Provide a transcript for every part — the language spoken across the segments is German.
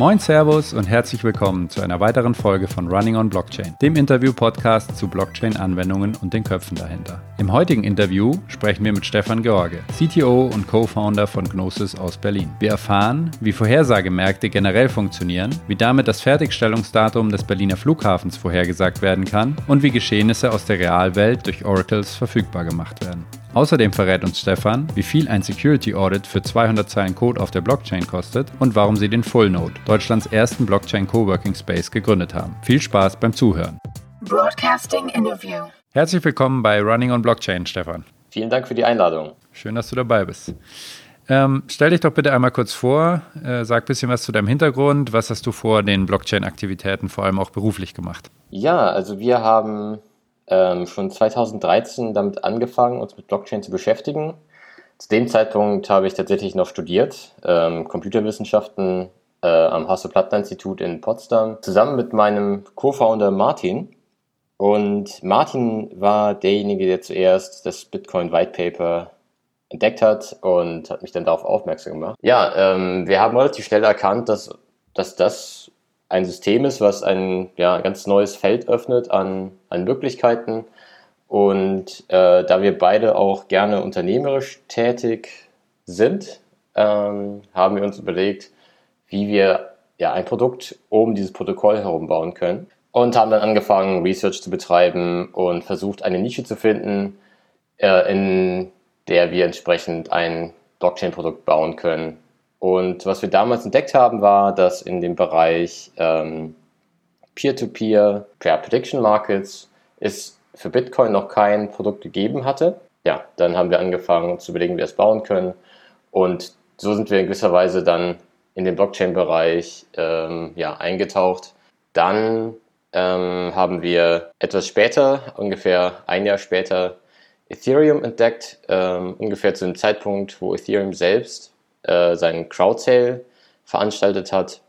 Moin Servus und herzlich willkommen zu einer weiteren Folge von Running on Blockchain, dem Interview-Podcast zu Blockchain-Anwendungen und den Köpfen dahinter. Im heutigen Interview sprechen wir mit Stefan George, CTO und Co-Founder von Gnosis aus Berlin. Wir erfahren, wie Vorhersagemärkte generell funktionieren, wie damit das Fertigstellungsdatum des Berliner Flughafens vorhergesagt werden kann und wie Geschehnisse aus der Realwelt durch Oracles verfügbar gemacht werden. Außerdem verrät uns Stefan, wie viel ein Security Audit für 200 Zeilen Code auf der Blockchain kostet und warum sie den Fullnode, Deutschlands ersten Blockchain Coworking Space, gegründet haben. Viel Spaß beim Zuhören. Broadcasting Interview. Herzlich willkommen bei Running on Blockchain, Stefan. Vielen Dank für die Einladung. Schön, dass du dabei bist. Ähm, stell dich doch bitte einmal kurz vor, äh, sag ein bisschen was zu deinem Hintergrund. Was hast du vor den Blockchain-Aktivitäten vor allem auch beruflich gemacht? Ja, also wir haben ähm, schon 2013 damit angefangen, uns mit Blockchain zu beschäftigen. Zu dem Zeitpunkt habe ich tatsächlich noch studiert, ähm, Computerwissenschaften äh, am Hasso-Plattner-Institut in Potsdam, zusammen mit meinem Co-Founder Martin. Und Martin war derjenige, der zuerst das Bitcoin White Paper entdeckt hat und hat mich dann darauf aufmerksam gemacht. Ja, ähm, wir haben relativ schnell erkannt, dass, dass das ein System ist, was ein ja, ganz neues Feld öffnet an, an Möglichkeiten. Und äh, da wir beide auch gerne unternehmerisch tätig sind, ähm, haben wir uns überlegt, wie wir ja, ein Produkt um dieses Protokoll herum bauen können. Und haben dann angefangen, Research zu betreiben und versucht, eine Nische zu finden, äh, in der wir entsprechend ein Blockchain-Produkt bauen können, und was wir damals entdeckt haben, war, dass in dem Bereich ähm, Peer-to-Peer, Pair Prediction Markets, es für Bitcoin noch kein Produkt gegeben hatte. Ja, dann haben wir angefangen zu überlegen, wie wir es bauen können. Und so sind wir in gewisser Weise dann in den Blockchain-Bereich ähm, ja, eingetaucht. Dann ähm, haben wir etwas später, ungefähr ein Jahr später, Ethereum entdeckt, ähm, ungefähr zu dem Zeitpunkt, wo Ethereum selbst äh, seinen Crowdsale veranstaltet hat.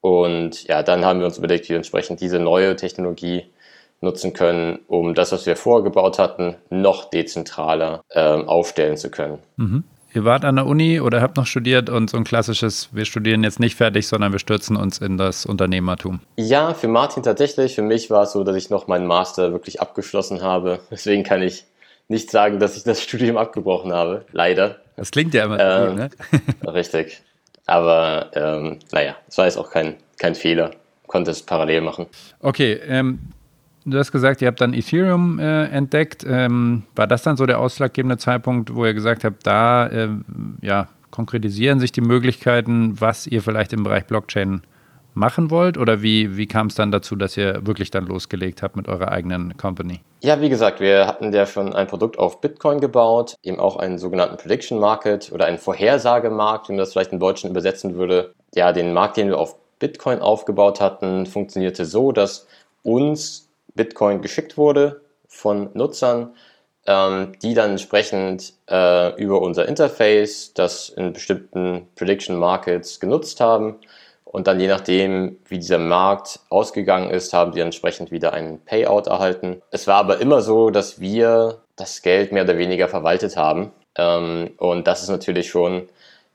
Und ja, dann haben wir uns überlegt, wie wir entsprechend diese neue Technologie nutzen können, um das, was wir vorgebaut hatten, noch dezentraler äh, aufstellen zu können. Mhm. Ihr wart an der Uni oder habt noch studiert und so ein klassisches, wir studieren jetzt nicht fertig, sondern wir stürzen uns in das Unternehmertum. Ja, für Martin tatsächlich. Für mich war es so, dass ich noch meinen Master wirklich abgeschlossen habe. Deswegen kann ich nicht sagen, dass ich das Studium abgebrochen habe. Leider. Das klingt ja immer ähm, cool, ne? richtig. Aber ähm, naja, es war jetzt auch kein, kein Fehler. Konnte es parallel machen. Okay, ähm, du hast gesagt, ihr habt dann Ethereum äh, entdeckt. Ähm, war das dann so der ausschlaggebende Zeitpunkt, wo ihr gesagt habt, da äh, ja, konkretisieren sich die Möglichkeiten, was ihr vielleicht im Bereich Blockchain machen wollt? Oder wie, wie kam es dann dazu, dass ihr wirklich dann losgelegt habt mit eurer eigenen Company? Ja, wie gesagt, wir hatten ja schon ein Produkt auf Bitcoin gebaut, eben auch einen sogenannten Prediction Market oder einen Vorhersagemarkt, wie man das vielleicht im Deutschen übersetzen würde. Ja, den Markt, den wir auf Bitcoin aufgebaut hatten, funktionierte so, dass uns Bitcoin geschickt wurde von Nutzern, ähm, die dann entsprechend äh, über unser Interface das in bestimmten Prediction Markets genutzt haben und dann je nachdem, wie dieser Markt ausgegangen ist, haben die entsprechend wieder einen Payout erhalten. Es war aber immer so, dass wir das Geld mehr oder weniger verwaltet haben. Ähm, und das ist natürlich schon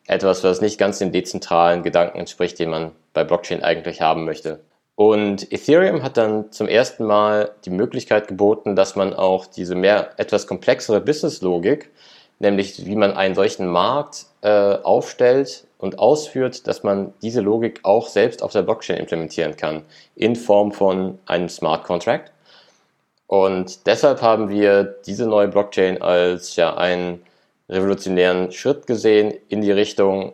etwas, was nicht ganz den dezentralen Gedanken entspricht, den man bei Blockchain eigentlich haben möchte. Und Ethereum hat dann zum ersten Mal die Möglichkeit geboten, dass man auch diese mehr etwas komplexere Businesslogik, nämlich wie man einen solchen Markt äh, aufstellt, und ausführt, dass man diese Logik auch selbst auf der Blockchain implementieren kann, in Form von einem Smart Contract. Und deshalb haben wir diese neue Blockchain als ja einen revolutionären Schritt gesehen in die Richtung,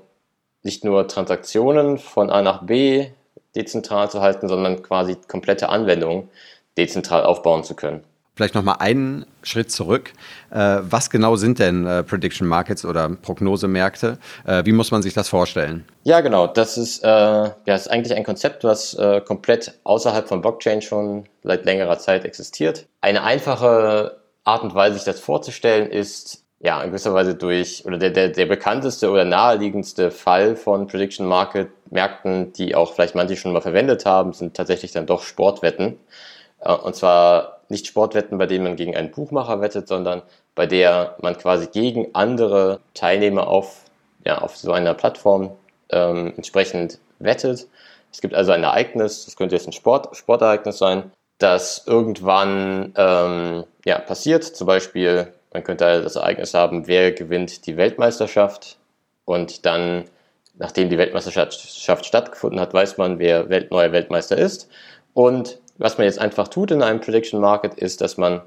nicht nur Transaktionen von A nach B dezentral zu halten, sondern quasi komplette Anwendungen dezentral aufbauen zu können. Vielleicht nochmal einen Schritt zurück. Äh, was genau sind denn äh, Prediction Markets oder Prognosemärkte? Äh, wie muss man sich das vorstellen? Ja, genau. Das ist, äh, ja, ist eigentlich ein Konzept, was äh, komplett außerhalb von Blockchain schon seit längerer Zeit existiert. Eine einfache Art und Weise, sich das vorzustellen, ist ja in gewisser Weise durch, oder der, der, der bekannteste oder naheliegendste Fall von Prediction Market Märkten, die auch vielleicht manche schon mal verwendet haben, sind tatsächlich dann doch Sportwetten. Äh, und zwar nicht Sportwetten, bei denen man gegen einen Buchmacher wettet, sondern bei der man quasi gegen andere Teilnehmer auf, ja, auf so einer Plattform ähm, entsprechend wettet. Es gibt also ein Ereignis, das könnte jetzt ein Sport, Sportereignis sein, das irgendwann ähm, ja, passiert. Zum Beispiel, man könnte das Ereignis haben, wer gewinnt die Weltmeisterschaft und dann, nachdem die Weltmeisterschaft stattgefunden hat, weiß man, wer Welt, neuer Weltmeister ist. Und was man jetzt einfach tut in einem Prediction Market ist, dass man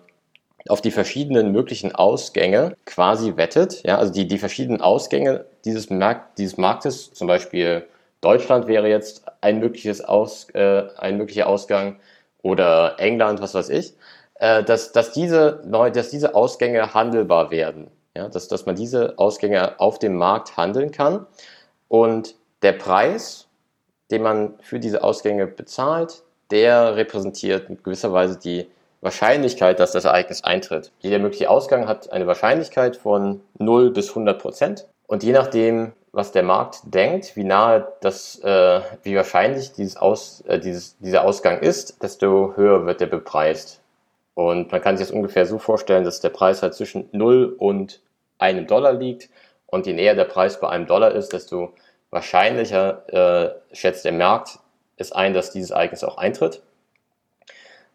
auf die verschiedenen möglichen Ausgänge quasi wettet. Ja, also die, die verschiedenen Ausgänge dieses, Markt, dieses Marktes, zum Beispiel Deutschland wäre jetzt ein, mögliches Aus, äh, ein möglicher Ausgang oder England, was weiß ich, äh, dass, dass, diese, dass diese Ausgänge handelbar werden. Ja, dass, dass man diese Ausgänge auf dem Markt handeln kann. Und der Preis, den man für diese Ausgänge bezahlt, der repräsentiert in gewisser Weise die Wahrscheinlichkeit, dass das Ereignis eintritt. Jeder mögliche Ausgang hat eine Wahrscheinlichkeit von 0 bis 100 Prozent. Und je nachdem, was der Markt denkt, wie nahe das, äh, wie wahrscheinlich dieses Aus, äh, dieses, dieser Ausgang ist, desto höher wird der bepreist. Und man kann sich das ungefähr so vorstellen, dass der Preis halt zwischen 0 und einem Dollar liegt. Und je näher der Preis bei einem Dollar ist, desto wahrscheinlicher äh, schätzt der Markt es ein, dass dieses Ereignis auch eintritt.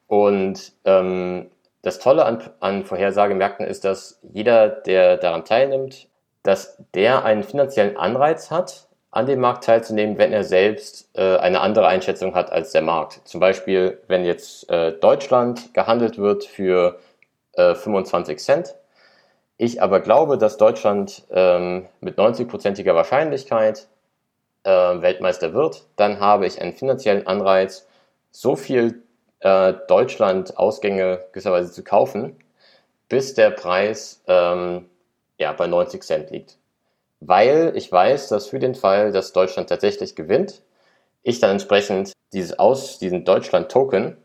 Und ähm, das Tolle an, an Vorhersagemärkten ist, dass jeder, der daran teilnimmt, dass der einen finanziellen Anreiz hat, an dem Markt teilzunehmen, wenn er selbst äh, eine andere Einschätzung hat als der Markt. Zum Beispiel, wenn jetzt äh, Deutschland gehandelt wird für äh, 25 Cent, ich aber glaube, dass Deutschland ähm, mit 90-prozentiger Wahrscheinlichkeit äh, Weltmeister wird, dann habe ich einen finanziellen Anreiz, so viel äh, Deutschland-Ausgänge gewisserweise zu kaufen, bis der Preis ähm, ja, bei 90 Cent liegt. Weil ich weiß, dass für den Fall, dass Deutschland tatsächlich gewinnt, ich dann entsprechend dieses Aus, diesen Deutschland-Token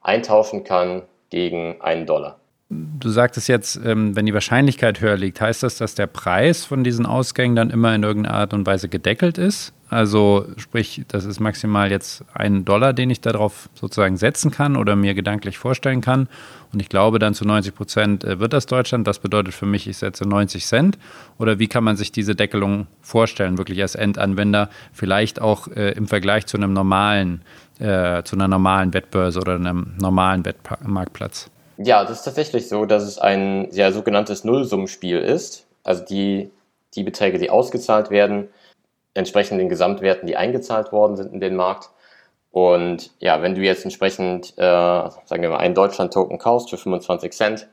eintauschen kann gegen einen Dollar. Du sagtest jetzt, ähm, wenn die Wahrscheinlichkeit höher liegt, heißt das, dass der Preis von diesen Ausgängen dann immer in irgendeiner Art und Weise gedeckelt ist? Also sprich, das ist maximal jetzt ein Dollar, den ich darauf sozusagen setzen kann oder mir gedanklich vorstellen kann. Und ich glaube dann zu 90 Prozent äh, wird das Deutschland. Das bedeutet für mich, ich setze 90 Cent. Oder wie kann man sich diese Deckelung vorstellen, wirklich als Endanwender, vielleicht auch äh, im Vergleich zu einem normalen, äh, zu einer normalen Wettbörse oder einem normalen Wettmarktplatz? Ja, das ist tatsächlich so, dass es ein ja, sogenanntes Nullsummenspiel ist. Also die, die Beträge, die ausgezahlt werden, entsprechend den Gesamtwerten, die eingezahlt worden sind in den Markt. Und ja, wenn du jetzt entsprechend, äh, sagen wir mal, einen Deutschland-Token kaufst für 25 Cent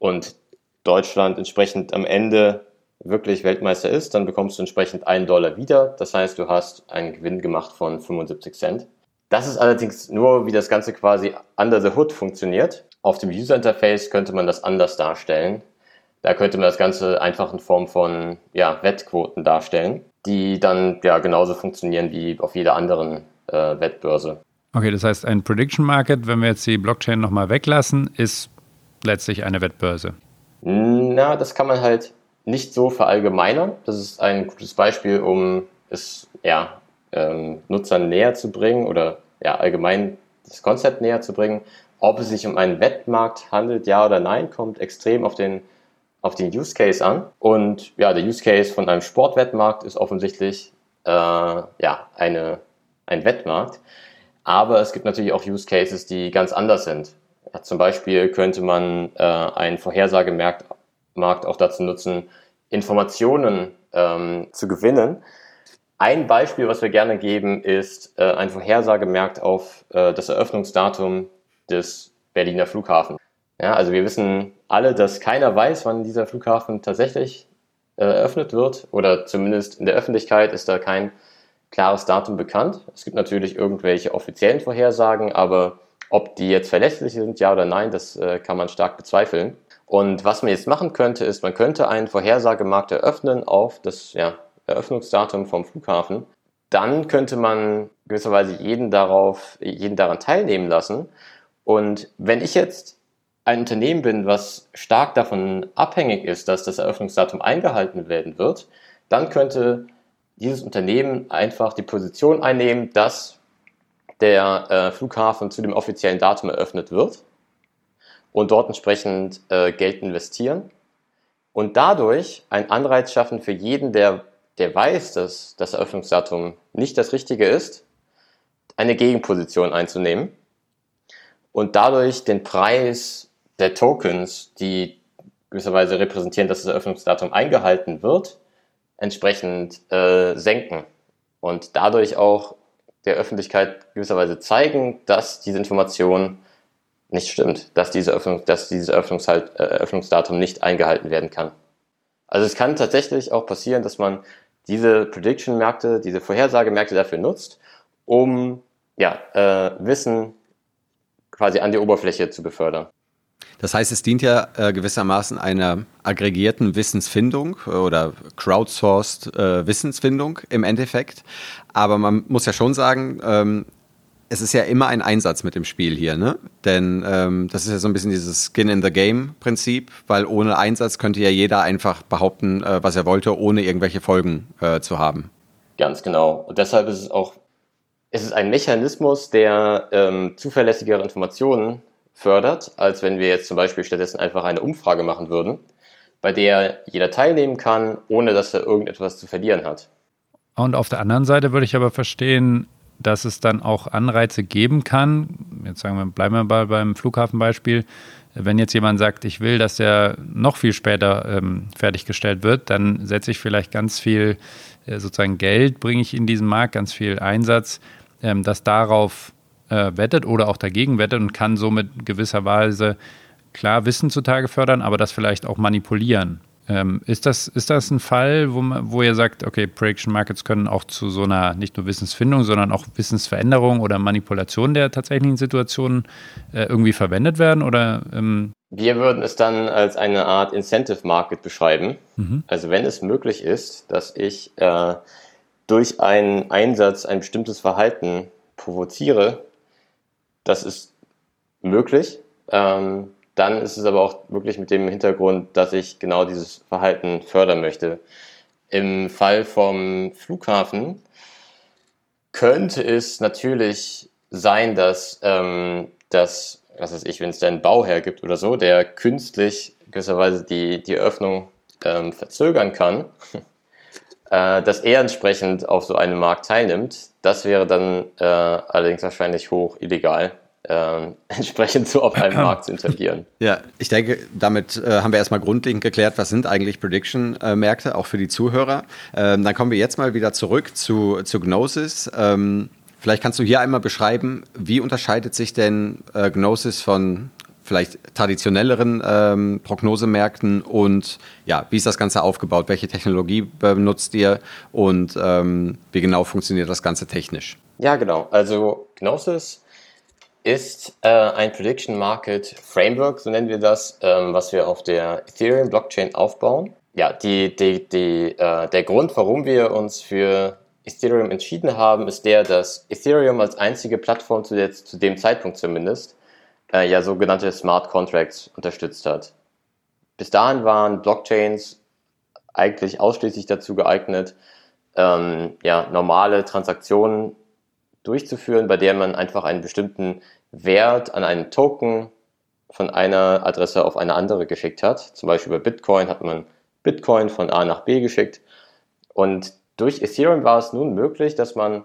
und Deutschland entsprechend am Ende wirklich Weltmeister ist, dann bekommst du entsprechend einen Dollar wieder. Das heißt, du hast einen Gewinn gemacht von 75 Cent. Das ist allerdings nur, wie das Ganze quasi under the hood funktioniert. Auf dem User Interface könnte man das anders darstellen. Da könnte man das Ganze einfach in Form von ja, Wettquoten darstellen, die dann ja genauso funktionieren wie auf jeder anderen äh, Wettbörse. Okay, das heißt, ein Prediction Market, wenn wir jetzt die Blockchain nochmal weglassen, ist letztlich eine Wettbörse. Na, das kann man halt nicht so verallgemeinern. Das ist ein gutes Beispiel, um es ja, ähm, Nutzern näher zu bringen oder ja, allgemein das Konzept näher zu bringen. Ob es sich um einen Wettmarkt handelt, ja oder nein, kommt extrem auf den, auf den Use Case an. Und ja, der Use Case von einem Sportwettmarkt ist offensichtlich äh, ja, eine, ein Wettmarkt. Aber es gibt natürlich auch Use Cases, die ganz anders sind. Ja, zum Beispiel könnte man äh, einen Vorhersagemarkt Markt auch dazu nutzen, Informationen ähm, zu gewinnen. Ein Beispiel, was wir gerne geben, ist äh, ein Vorhersagemarkt auf äh, das Eröffnungsdatum des Berliner Flughafen. Ja, also wir wissen alle, dass keiner weiß, wann dieser Flughafen tatsächlich äh, eröffnet wird oder zumindest in der Öffentlichkeit ist da kein klares Datum bekannt. Es gibt natürlich irgendwelche offiziellen Vorhersagen, aber ob die jetzt verlässlich sind, ja oder nein, das äh, kann man stark bezweifeln. Und was man jetzt machen könnte, ist, man könnte einen Vorhersagemarkt eröffnen auf das ja, Eröffnungsdatum vom Flughafen. Dann könnte man gewisserweise jeden darauf, jeden daran teilnehmen lassen und wenn ich jetzt ein Unternehmen bin, was stark davon abhängig ist, dass das Eröffnungsdatum eingehalten werden wird, dann könnte dieses Unternehmen einfach die Position einnehmen, dass der äh, Flughafen zu dem offiziellen Datum eröffnet wird und dort entsprechend äh, Geld investieren und dadurch einen Anreiz schaffen für jeden, der der weiß, dass das Eröffnungsdatum nicht das Richtige ist, eine Gegenposition einzunehmen und dadurch den Preis der Tokens, die gewisserweise repräsentieren, dass das Eröffnungsdatum eingehalten wird, entsprechend äh, senken und dadurch auch der Öffentlichkeit gewisserweise zeigen, dass diese Information nicht stimmt, dass, diese Öffnung, dass dieses Eröffnungshalt, äh, Eröffnungsdatum nicht eingehalten werden kann. Also es kann tatsächlich auch passieren, dass man diese Prediction-Märkte, diese Vorhersagemärkte dafür nutzt, um ja, äh, Wissen quasi an die Oberfläche zu befördern. Das heißt, es dient ja äh, gewissermaßen einer aggregierten Wissensfindung äh, oder crowdsourced äh, Wissensfindung im Endeffekt. Aber man muss ja schon sagen, ähm, es ist ja immer ein Einsatz mit dem Spiel hier, ne? Denn ähm, das ist ja so ein bisschen dieses Skin in the Game Prinzip, weil ohne Einsatz könnte ja jeder einfach behaupten, äh, was er wollte, ohne irgendwelche Folgen äh, zu haben. Ganz genau. Und deshalb ist es auch, es ist ein Mechanismus, der ähm, zuverlässigere Informationen fördert, als wenn wir jetzt zum Beispiel stattdessen einfach eine Umfrage machen würden, bei der jeder teilnehmen kann, ohne dass er irgendetwas zu verlieren hat. Und auf der anderen Seite würde ich aber verstehen, dass es dann auch Anreize geben kann. Jetzt sagen wir, bleiben wir mal beim Flughafenbeispiel. Wenn jetzt jemand sagt, ich will, dass der noch viel später ähm, fertiggestellt wird, dann setze ich vielleicht ganz viel äh, sozusagen Geld, bringe ich in diesen Markt, ganz viel Einsatz, ähm, das darauf äh, wettet oder auch dagegen wettet und kann somit gewisserweise klar Wissen zutage fördern, aber das vielleicht auch manipulieren. Ähm, ist, das, ist das ein Fall, wo, man, wo ihr sagt, okay, Prediction Markets können auch zu so einer nicht nur Wissensfindung, sondern auch Wissensveränderung oder Manipulation der tatsächlichen Situationen äh, irgendwie verwendet werden? Oder, ähm wir würden es dann als eine Art Incentive Market beschreiben. Mhm. Also wenn es möglich ist, dass ich äh, durch einen Einsatz ein bestimmtes Verhalten provoziere, das ist möglich. Ähm, dann ist es aber auch wirklich mit dem Hintergrund, dass ich genau dieses Verhalten fördern möchte. Im Fall vom Flughafen könnte es natürlich sein, dass, ähm, dass was weiß ich, wenn es da einen Bauherr gibt oder so, der künstlich gewisserweise die, die Öffnung ähm, verzögern kann, äh, dass er entsprechend auf so einem Markt teilnimmt. Das wäre dann äh, allerdings wahrscheinlich hoch illegal äh, entsprechend so auf einem Markt zu interagieren. Ja, ich denke, damit äh, haben wir erstmal grundlegend geklärt, was sind eigentlich Prediction-Märkte, auch für die Zuhörer. Ähm, dann kommen wir jetzt mal wieder zurück zu, zu Gnosis. Ähm, vielleicht kannst du hier einmal beschreiben, wie unterscheidet sich denn äh, Gnosis von vielleicht traditionelleren ähm, Prognosemärkten und ja, wie ist das Ganze aufgebaut? Welche Technologie benutzt ihr und ähm, wie genau funktioniert das Ganze technisch? Ja, genau. Also Gnosis ist äh, ein Prediction Market Framework, so nennen wir das, ähm, was wir auf der Ethereum Blockchain aufbauen. Ja, die, die, die, äh, der Grund, warum wir uns für Ethereum entschieden haben, ist der, dass Ethereum als einzige Plattform zu, der, zu dem Zeitpunkt zumindest äh, ja sogenannte Smart Contracts unterstützt hat. Bis dahin waren Blockchains eigentlich ausschließlich dazu geeignet, ähm, ja, normale Transaktionen durchzuführen, bei der man einfach einen bestimmten Wert an einen Token von einer Adresse auf eine andere geschickt hat. Zum Beispiel bei Bitcoin hat man Bitcoin von A nach B geschickt. Und durch Ethereum war es nun möglich, dass man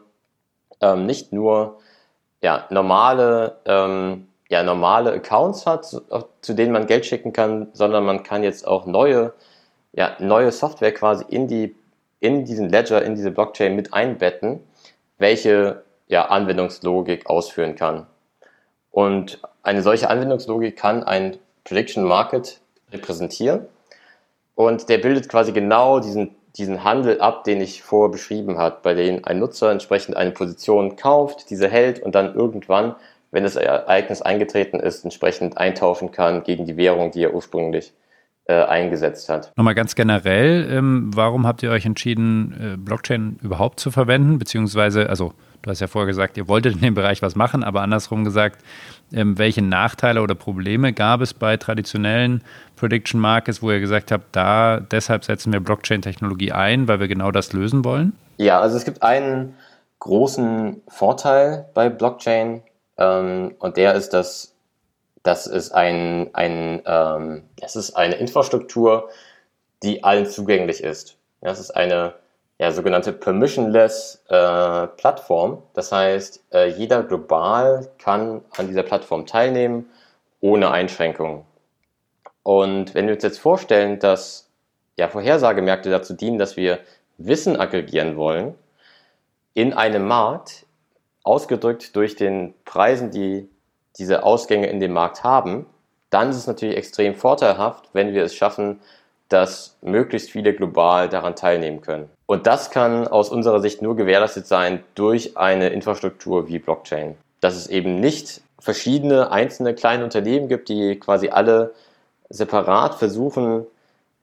ähm, nicht nur ja, normale, ähm, ja, normale Accounts hat, zu, denen man Geld schicken kann, sondern man kann jetzt auch neue, ja, neue Software quasi in, die, in diesen Ledger, in diese Blockchain mit einbetten, welche ja, Anwendungslogik ausführen kann. Und eine solche Anwendungslogik kann ein Prediction Market repräsentieren. Und der bildet quasi genau diesen, diesen Handel ab, den ich vorher beschrieben habe, bei dem ein Nutzer entsprechend eine Position kauft, diese hält und dann irgendwann, wenn das Ereignis eingetreten ist, entsprechend eintauschen kann gegen die Währung, die er ursprünglich äh, eingesetzt hat. Nochmal ganz generell, ähm, warum habt ihr euch entschieden, äh, Blockchain überhaupt zu verwenden? Beziehungsweise, also Du hast ja vorher gesagt, ihr wolltet in dem Bereich was machen, aber andersrum gesagt, ähm, welche Nachteile oder Probleme gab es bei traditionellen Prediction Markets, wo ihr gesagt habt, da deshalb setzen wir Blockchain-Technologie ein, weil wir genau das lösen wollen? Ja, also es gibt einen großen Vorteil bei Blockchain ähm, und der ist, dass das ist ein, ein ähm, das ist eine Infrastruktur, die allen zugänglich ist. Das ist eine ja, sogenannte permissionless äh, Plattform. Das heißt, äh, jeder global kann an dieser Plattform teilnehmen, ohne Einschränkungen. Und wenn wir uns jetzt vorstellen, dass ja, Vorhersagemärkte dazu dienen, dass wir Wissen aggregieren wollen, in einem Markt, ausgedrückt durch den Preisen, die diese Ausgänge in dem Markt haben, dann ist es natürlich extrem vorteilhaft, wenn wir es schaffen, dass möglichst viele global daran teilnehmen können. Und das kann aus unserer Sicht nur gewährleistet sein durch eine Infrastruktur wie Blockchain. Dass es eben nicht verschiedene einzelne kleine Unternehmen gibt, die quasi alle separat versuchen,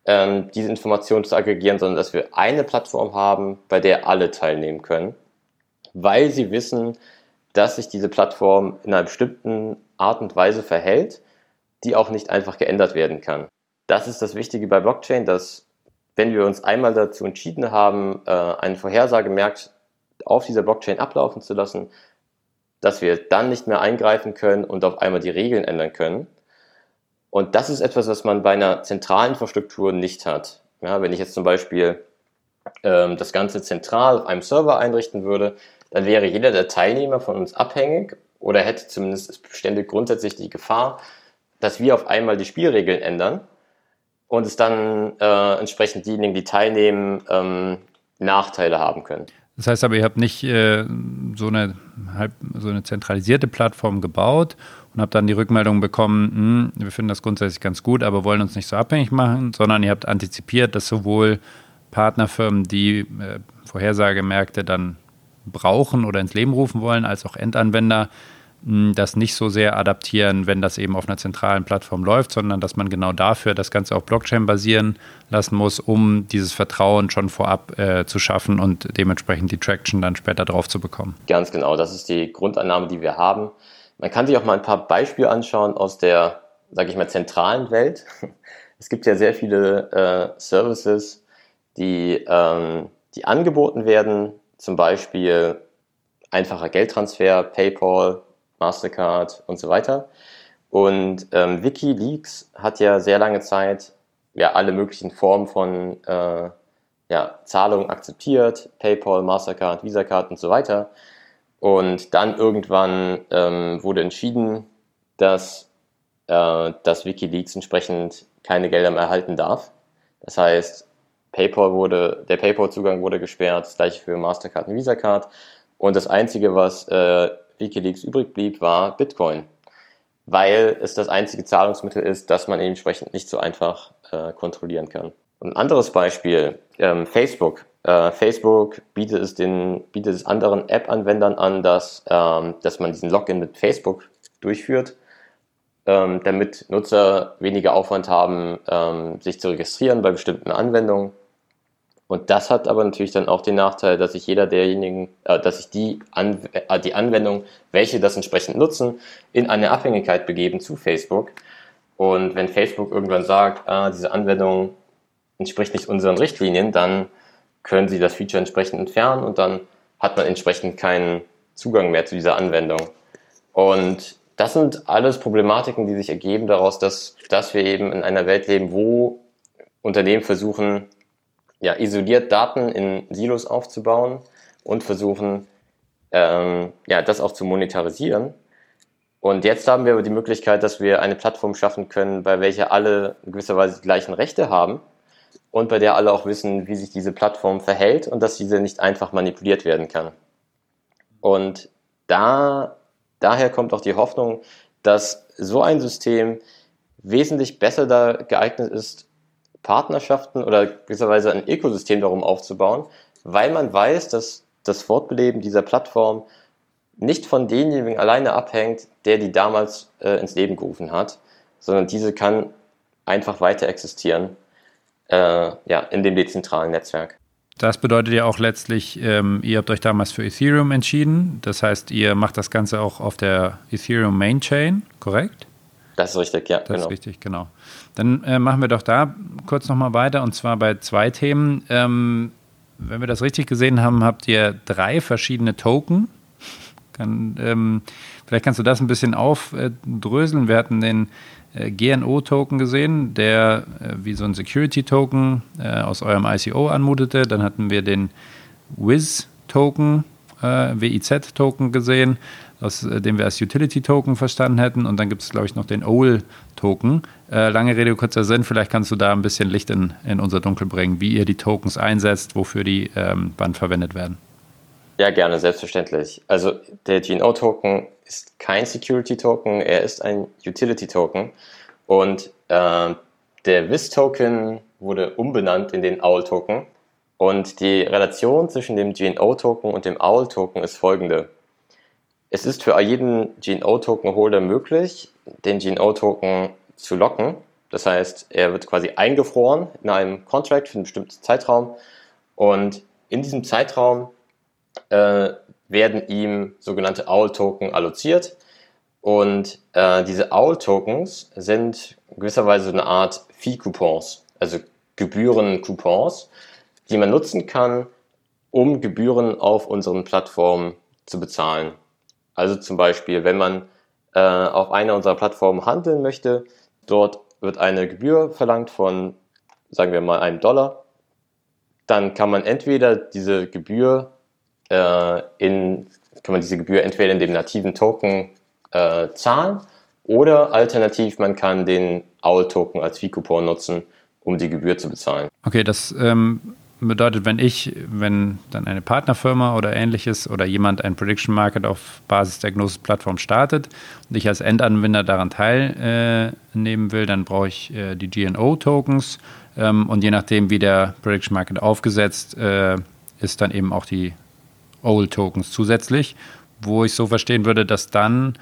ähm, diese Informationen zu aggregieren, sondern dass wir eine Plattform haben, bei der alle teilnehmen können, weil sie wissen, dass sich diese Plattform in einer bestimmten Art und Weise verhält, die auch nicht einfach geändert werden kann. Das ist das Wichtige bei Blockchain, dass wenn wir uns einmal dazu entschieden haben, äh, einen Vorhersagemarkt auf dieser Blockchain ablaufen zu lassen, dass wir dann nicht mehr eingreifen können und auf einmal die Regeln ändern können. Und das ist etwas, was man bei einer zentralen Infrastruktur nicht hat. Ja, wenn ich jetzt zum Beispiel ähm, das Ganze zentral auf einem Server einrichten würde, dann wäre jeder der Teilnehmer von uns abhängig oder hätte zumindest es grundsätzlich die Gefahr, dass wir auf einmal die Spielregeln ändern und es dann äh, entsprechend diejenigen, die teilnehmen, ähm, Nachteile haben können. Das heißt aber, ihr habt nicht äh, so, eine, halb, so eine zentralisierte Plattform gebaut und habt dann die Rückmeldung bekommen, hm, wir finden das grundsätzlich ganz gut, aber wollen uns nicht so abhängig machen, sondern ihr habt antizipiert, dass sowohl Partnerfirmen, die äh, Vorhersagemärkte dann brauchen oder ins Leben rufen wollen, als auch Endanwender das nicht so sehr adaptieren, wenn das eben auf einer zentralen Plattform läuft, sondern dass man genau dafür das Ganze auf Blockchain basieren lassen muss, um dieses Vertrauen schon vorab äh, zu schaffen und dementsprechend die Traction dann später drauf zu bekommen. Ganz genau, das ist die Grundannahme, die wir haben. Man kann sich auch mal ein paar Beispiele anschauen aus der, sage ich mal, zentralen Welt. Es gibt ja sehr viele äh, Services, die, ähm, die angeboten werden, zum Beispiel einfacher Geldtransfer, PayPal, Mastercard und so weiter. Und ähm, WikiLeaks hat ja sehr lange Zeit ja alle möglichen Formen von äh, ja, Zahlungen akzeptiert, PayPal, Mastercard, Visa-Card und so weiter. Und dann irgendwann ähm, wurde entschieden, dass, äh, dass WikiLeaks entsprechend keine Gelder mehr erhalten darf. Das heißt, PayPal wurde, der PayPal-Zugang wurde gesperrt, das gleiche für Mastercard und Visa-Card. Und das Einzige, was äh, Wikileaks übrig blieb, war Bitcoin, weil es das einzige Zahlungsmittel ist, das man entsprechend nicht so einfach äh, kontrollieren kann. ein anderes Beispiel, ähm, Facebook. Äh, Facebook bietet es, den, bietet es anderen App-Anwendern an, dass, ähm, dass man diesen Login mit Facebook durchführt, ähm, damit Nutzer weniger Aufwand haben, ähm, sich zu registrieren bei bestimmten Anwendungen und das hat aber natürlich dann auch den Nachteil, dass sich jeder derjenigen, äh, dass sich die, An äh, die Anwendung, welche das entsprechend nutzen, in eine Abhängigkeit begeben zu Facebook. Und wenn Facebook irgendwann sagt, ah, diese Anwendung entspricht nicht unseren Richtlinien, dann können sie das Feature entsprechend entfernen und dann hat man entsprechend keinen Zugang mehr zu dieser Anwendung. Und das sind alles Problematiken, die sich ergeben daraus, dass, dass wir eben in einer Welt leben, wo Unternehmen versuchen, ja, isoliert Daten in Silos aufzubauen und versuchen, ähm, ja, das auch zu monetarisieren. Und jetzt haben wir aber die Möglichkeit, dass wir eine Plattform schaffen können, bei welcher alle in gewisser Weise die gleichen Rechte haben und bei der alle auch wissen, wie sich diese Plattform verhält und dass diese nicht einfach manipuliert werden kann. Und da, daher kommt auch die Hoffnung, dass so ein System wesentlich besser da geeignet ist, Partnerschaften oder gewisserweise ein Ökosystem darum aufzubauen, weil man weiß, dass das Fortbeleben dieser Plattform nicht von denjenigen alleine abhängt, der die damals äh, ins Leben gerufen hat, sondern diese kann einfach weiter existieren äh, ja, in dem dezentralen Netzwerk. Das bedeutet ja auch letztlich, ähm, ihr habt euch damals für Ethereum entschieden. Das heißt, ihr macht das Ganze auch auf der Ethereum Main Chain, korrekt? Das ist richtig, ja. Das genau. ist richtig, genau. Dann äh, machen wir doch da kurz nochmal weiter und zwar bei zwei Themen. Ähm, wenn wir das richtig gesehen haben, habt ihr drei verschiedene Token Kann, ähm, vielleicht kannst du das ein bisschen aufdröseln. Wir hatten den äh, GNO-Token gesehen, der äh, wie so ein Security-Token äh, aus eurem ICO anmutete. Dann hatten wir den WIZ-Token, äh, WIZ-Token gesehen, aus äh, dem wir als Utility-Token verstanden hätten. Und dann gibt es, glaube ich, noch den OWL-Token. Äh, lange Rede, kurzer Sinn. Vielleicht kannst du da ein bisschen Licht in, in unser Dunkel bringen, wie ihr die Tokens einsetzt, wofür die ähm, wann verwendet werden. Ja, gerne, selbstverständlich. Also der GNO-Token ist kein Security-Token, er ist ein Utility-Token. Und äh, der WIS-Token wurde umbenannt in den OWL-Token. Und die Relation zwischen dem GNO-Token und dem OWL-Token ist folgende. Es ist für jeden GNO-Token-Holder möglich, den GNO-Token zu locken. Das heißt, er wird quasi eingefroren in einem Contract für einen bestimmten Zeitraum. Und in diesem Zeitraum äh, werden ihm sogenannte OWL-Token alloziert. Und äh, diese OWL-Tokens sind gewisserweise eine Art Fee-Coupons, also Gebühren-Coupons, die man nutzen kann, um Gebühren auf unseren Plattformen zu bezahlen. Also zum Beispiel, wenn man äh, auf einer unserer Plattformen handeln möchte, dort wird eine Gebühr verlangt von, sagen wir mal, einem Dollar. Dann kann man entweder diese Gebühr äh, in, kann man diese Gebühr entweder in dem nativen Token äh, zahlen oder alternativ man kann den OWL-Token als Fee-Coupon nutzen, um die Gebühr zu bezahlen. Okay, das ähm, bedeutet, wenn ich, wenn dann eine Partnerfirma oder ähnliches oder jemand ein Prediction Market auf Basis der Gnosis-Plattform startet und ich als Endanwender daran teilnehmen will, dann brauche ich äh, die GNO-Tokens ähm, und je nachdem, wie der Prediction Market aufgesetzt äh, ist, dann eben auch die OWL-Tokens zusätzlich, wo ich so verstehen würde, dass dann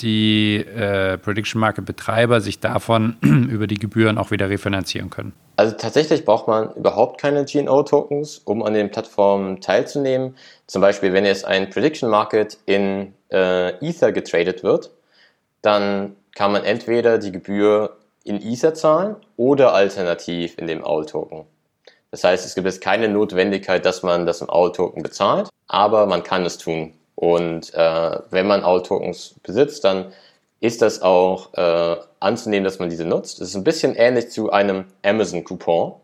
die äh, Prediction Market Betreiber sich davon über die Gebühren auch wieder refinanzieren können. Also tatsächlich braucht man überhaupt keine GNO-Tokens, um an den Plattformen teilzunehmen. Zum Beispiel, wenn jetzt ein Prediction Market in äh, Ether getradet wird, dann kann man entweder die Gebühr in Ether zahlen oder alternativ in dem OWL-Token. Das heißt, es gibt jetzt keine Notwendigkeit, dass man das im OWL-Token bezahlt, aber man kann es tun. Und äh, wenn man OWL-Tokens besitzt, dann ist das auch äh, anzunehmen, dass man diese nutzt. Es ist ein bisschen ähnlich zu einem Amazon-Coupon.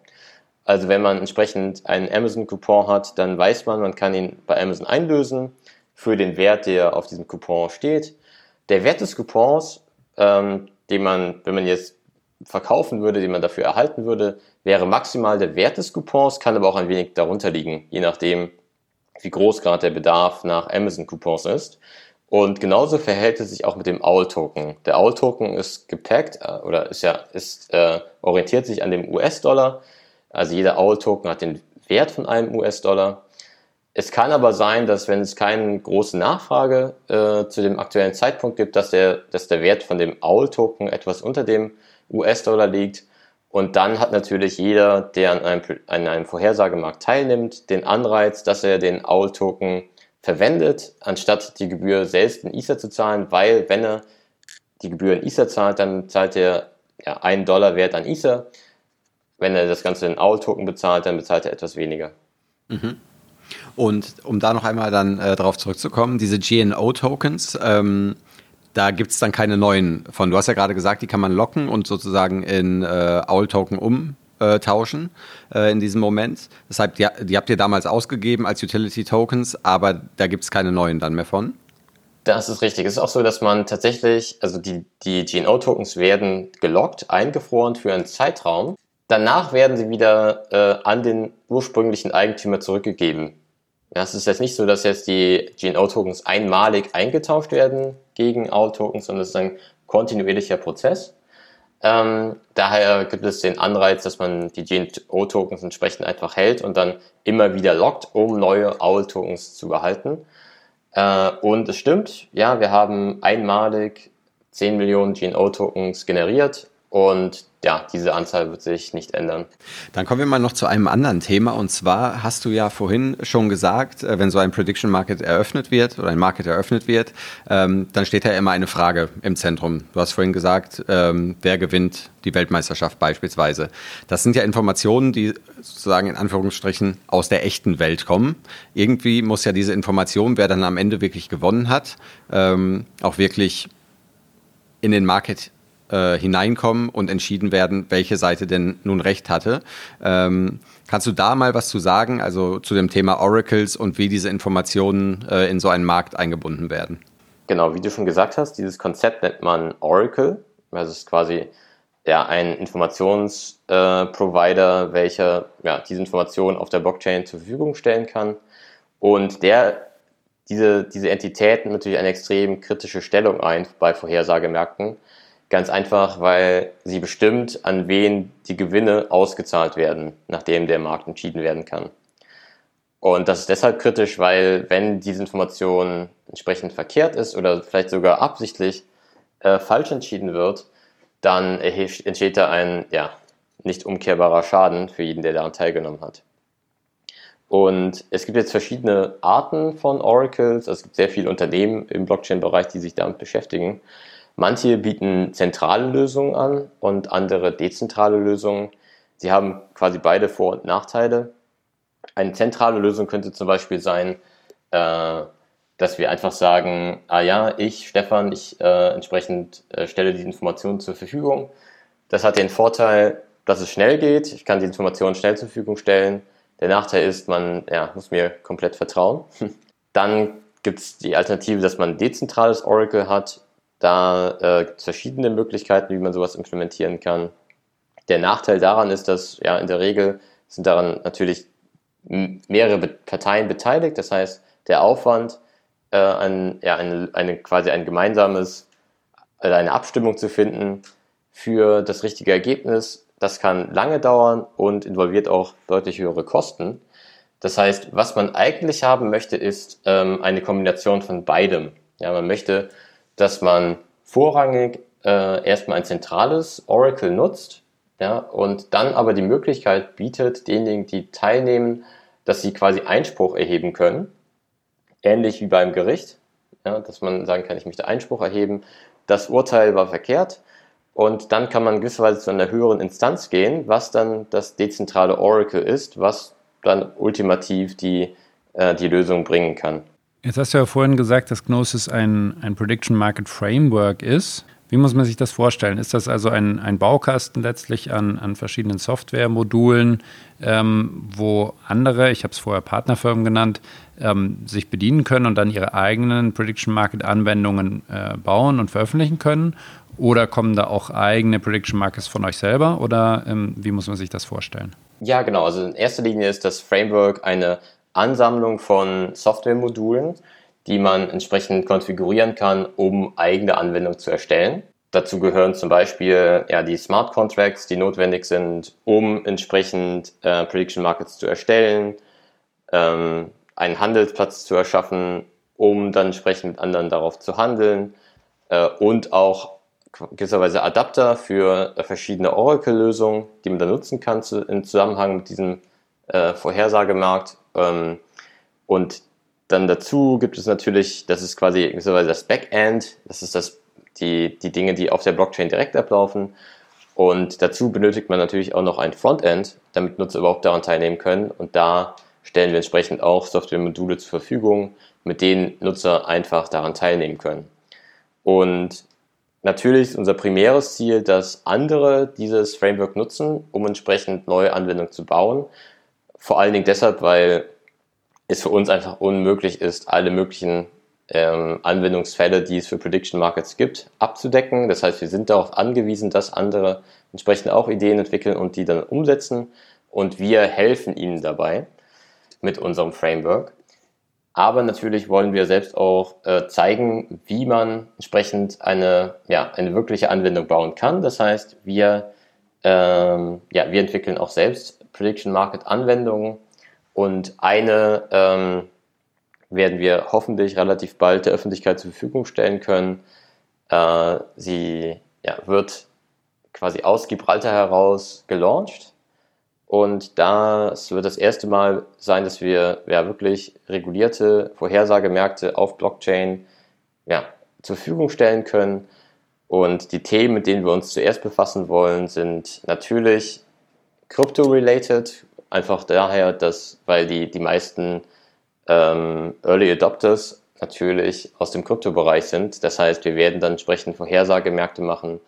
Also wenn man entsprechend einen Amazon-Coupon hat, dann weiß man, man kann ihn bei Amazon einlösen für den Wert, der auf diesem Coupon steht. Der Wert des Coupons, ähm, den man, wenn man jetzt verkaufen würde, den man dafür erhalten würde, wäre maximal der Wert des Coupons, kann aber auch ein wenig darunter liegen, je nachdem, wie groß gerade der Bedarf nach Amazon-Coupons ist. Und genauso verhält es sich auch mit dem OWL-Token. Der OWL-Token ist gepackt äh, oder ist ja, ist, äh, orientiert sich an dem US-Dollar. Also jeder OWL-Token hat den Wert von einem US-Dollar. Es kann aber sein, dass wenn es keine große Nachfrage äh, zu dem aktuellen Zeitpunkt gibt, dass der, dass der Wert von dem OWL-Token etwas unter dem US-Dollar liegt und dann hat natürlich jeder, der an einem, an einem Vorhersagemarkt teilnimmt, den Anreiz, dass er den OWL-Token verwendet, anstatt die Gebühr selbst in Ether zu zahlen, weil wenn er die Gebühr in Ether zahlt, dann zahlt er ja, einen Dollar Wert an Ether. Wenn er das Ganze in OWL-Token bezahlt, dann bezahlt er etwas weniger. Mhm. Und um da noch einmal dann äh, darauf zurückzukommen, diese GNO-Tokens, ähm, da gibt es dann keine neuen von. Du hast ja gerade gesagt, die kann man locken und sozusagen in äh, Owl-Token umtauschen äh, in diesem Moment. Deshalb, die, die, habt ihr damals ausgegeben als Utility-Tokens, aber da gibt es keine neuen dann mehr von. Das ist richtig. Es ist auch so, dass man tatsächlich, also die, die GNO-Tokens werden gelockt, eingefroren für einen Zeitraum. Danach werden sie wieder äh, an den ursprünglichen Eigentümer zurückgegeben. Es ist jetzt nicht so, dass jetzt die GNO-Tokens einmalig eingetauscht werden gegen OWL-Tokens, sondern es ist ein kontinuierlicher Prozess. Ähm, daher gibt es den Anreiz, dass man die GNO-Tokens entsprechend einfach hält und dann immer wieder lockt, um neue OWL-Tokens zu behalten. Äh, und es stimmt, ja, wir haben einmalig 10 Millionen GNO-Tokens generiert und ja, diese Anzahl wird sich nicht ändern. Dann kommen wir mal noch zu einem anderen Thema. Und zwar hast du ja vorhin schon gesagt, äh, wenn so ein Prediction Market eröffnet wird oder ein Market eröffnet wird, ähm, dann steht ja immer eine Frage im Zentrum. Du hast vorhin gesagt, ähm, wer gewinnt die Weltmeisterschaft beispielsweise. Das sind ja Informationen, die sozusagen in Anführungsstrichen aus der echten Welt kommen. Irgendwie muss ja diese Information, wer dann am Ende wirklich gewonnen hat, ähm, auch wirklich in den Market äh, hineinkommen und entschieden werden, welche Seite denn nun recht hatte. Ähm, kannst du da mal was zu sagen, also zu dem Thema Oracles und wie diese Informationen äh, in so einen Markt eingebunden werden? Genau, wie du schon gesagt hast, dieses Konzept nennt man Oracle. Das ist quasi ja, ein Informationsprovider, äh, welcher ja, diese Informationen auf der Blockchain zur Verfügung stellen kann. Und der, diese, diese Entitäten natürlich eine extrem kritische Stellung ein bei Vorhersagemärkten, Ganz einfach, weil sie bestimmt, an wen die Gewinne ausgezahlt werden, nachdem der Markt entschieden werden kann. Und das ist deshalb kritisch, weil wenn diese Information entsprechend verkehrt ist oder vielleicht sogar absichtlich äh, falsch entschieden wird, dann entsteht da ein ja, nicht umkehrbarer Schaden für jeden, der daran teilgenommen hat. Und es gibt jetzt verschiedene Arten von Oracles. Es gibt sehr viele Unternehmen im Blockchain-Bereich, die sich damit beschäftigen. Manche bieten zentrale Lösungen an und andere dezentrale Lösungen. Sie haben quasi beide Vor- und Nachteile. Eine zentrale Lösung könnte zum Beispiel sein, äh, dass wir einfach sagen, ah ja, ich, Stefan, ich äh, entsprechend äh, stelle die Informationen zur Verfügung. Das hat den Vorteil, dass es schnell geht. Ich kann die Informationen schnell zur Verfügung stellen. Der Nachteil ist, man ja, muss mir komplett vertrauen. Dann gibt es die Alternative, dass man ein dezentrales Oracle hat. Da äh, gibt es verschiedene Möglichkeiten, wie man sowas implementieren kann. Der Nachteil daran ist, dass ja in der Regel sind daran natürlich mehrere Parteien beteiligt. Das heißt, der Aufwand, äh, ein, ja, eine, eine, quasi ein gemeinsames, also eine Abstimmung zu finden für das richtige Ergebnis, das kann lange dauern und involviert auch deutlich höhere Kosten. Das heißt, was man eigentlich haben möchte, ist ähm, eine Kombination von beidem. Ja, man möchte dass man vorrangig äh, erstmal ein zentrales Oracle nutzt ja, und dann aber die Möglichkeit bietet, denjenigen, die teilnehmen, dass sie quasi Einspruch erheben können, ähnlich wie beim Gericht, ja, dass man sagen kann, ich möchte Einspruch erheben, das Urteil war verkehrt. Und dann kann man gewisserweise zu einer höheren Instanz gehen, was dann das dezentrale Oracle ist, was dann ultimativ die, äh, die Lösung bringen kann. Jetzt hast du ja vorhin gesagt, dass Gnosis ein, ein Prediction Market Framework ist. Wie muss man sich das vorstellen? Ist das also ein, ein Baukasten letztlich an, an verschiedenen Softwaremodulen, ähm, wo andere, ich habe es vorher Partnerfirmen genannt, ähm, sich bedienen können und dann ihre eigenen Prediction Market Anwendungen äh, bauen und veröffentlichen können? Oder kommen da auch eigene Prediction Markets von euch selber? Oder ähm, wie muss man sich das vorstellen? Ja, genau. Also in erster Linie ist das Framework eine Ansammlung von Softwaremodulen, die man entsprechend konfigurieren kann, um eigene Anwendungen zu erstellen. Dazu gehören zum Beispiel ja, die Smart Contracts, die notwendig sind, um entsprechend äh, Prediction Markets zu erstellen, ähm, einen Handelsplatz zu erschaffen, um dann entsprechend mit anderen darauf zu handeln äh, und auch gewisserweise Adapter für verschiedene Oracle-Lösungen, die man dann nutzen kann zu, im Zusammenhang mit diesem äh, Vorhersagemarkt ähm, und dann dazu gibt es natürlich, das ist quasi das Backend, das ist das, die, die Dinge, die auf der Blockchain direkt ablaufen. Und dazu benötigt man natürlich auch noch ein Frontend, damit Nutzer überhaupt daran teilnehmen können. Und da stellen wir entsprechend auch Softwaremodule zur Verfügung, mit denen Nutzer einfach daran teilnehmen können. Und natürlich ist unser primäres Ziel, dass andere dieses Framework nutzen, um entsprechend neue Anwendungen zu bauen. Vor allen Dingen deshalb, weil es für uns einfach unmöglich ist, alle möglichen ähm, Anwendungsfälle, die es für Prediction Markets gibt, abzudecken. Das heißt, wir sind darauf angewiesen, dass andere entsprechend auch Ideen entwickeln und die dann umsetzen. Und wir helfen ihnen dabei mit unserem Framework. Aber natürlich wollen wir selbst auch äh, zeigen, wie man entsprechend eine, ja, eine wirkliche Anwendung bauen kann. Das heißt, wir, ähm, ja, wir entwickeln auch selbst Prediction Market Anwendungen und eine ähm, werden wir hoffentlich relativ bald der Öffentlichkeit zur Verfügung stellen können. Äh, sie ja, wird quasi aus Gibraltar heraus gelauncht. Und das wird das erste Mal sein, dass wir ja, wirklich regulierte Vorhersagemärkte auf Blockchain ja, zur Verfügung stellen können. Und die Themen, mit denen wir uns zuerst befassen wollen, sind natürlich crypto-related. Einfach daher, dass, weil die, die meisten ähm, Early Adopters natürlich aus dem Kryptobereich sind. Das heißt, wir werden dann entsprechend Vorhersagemärkte machen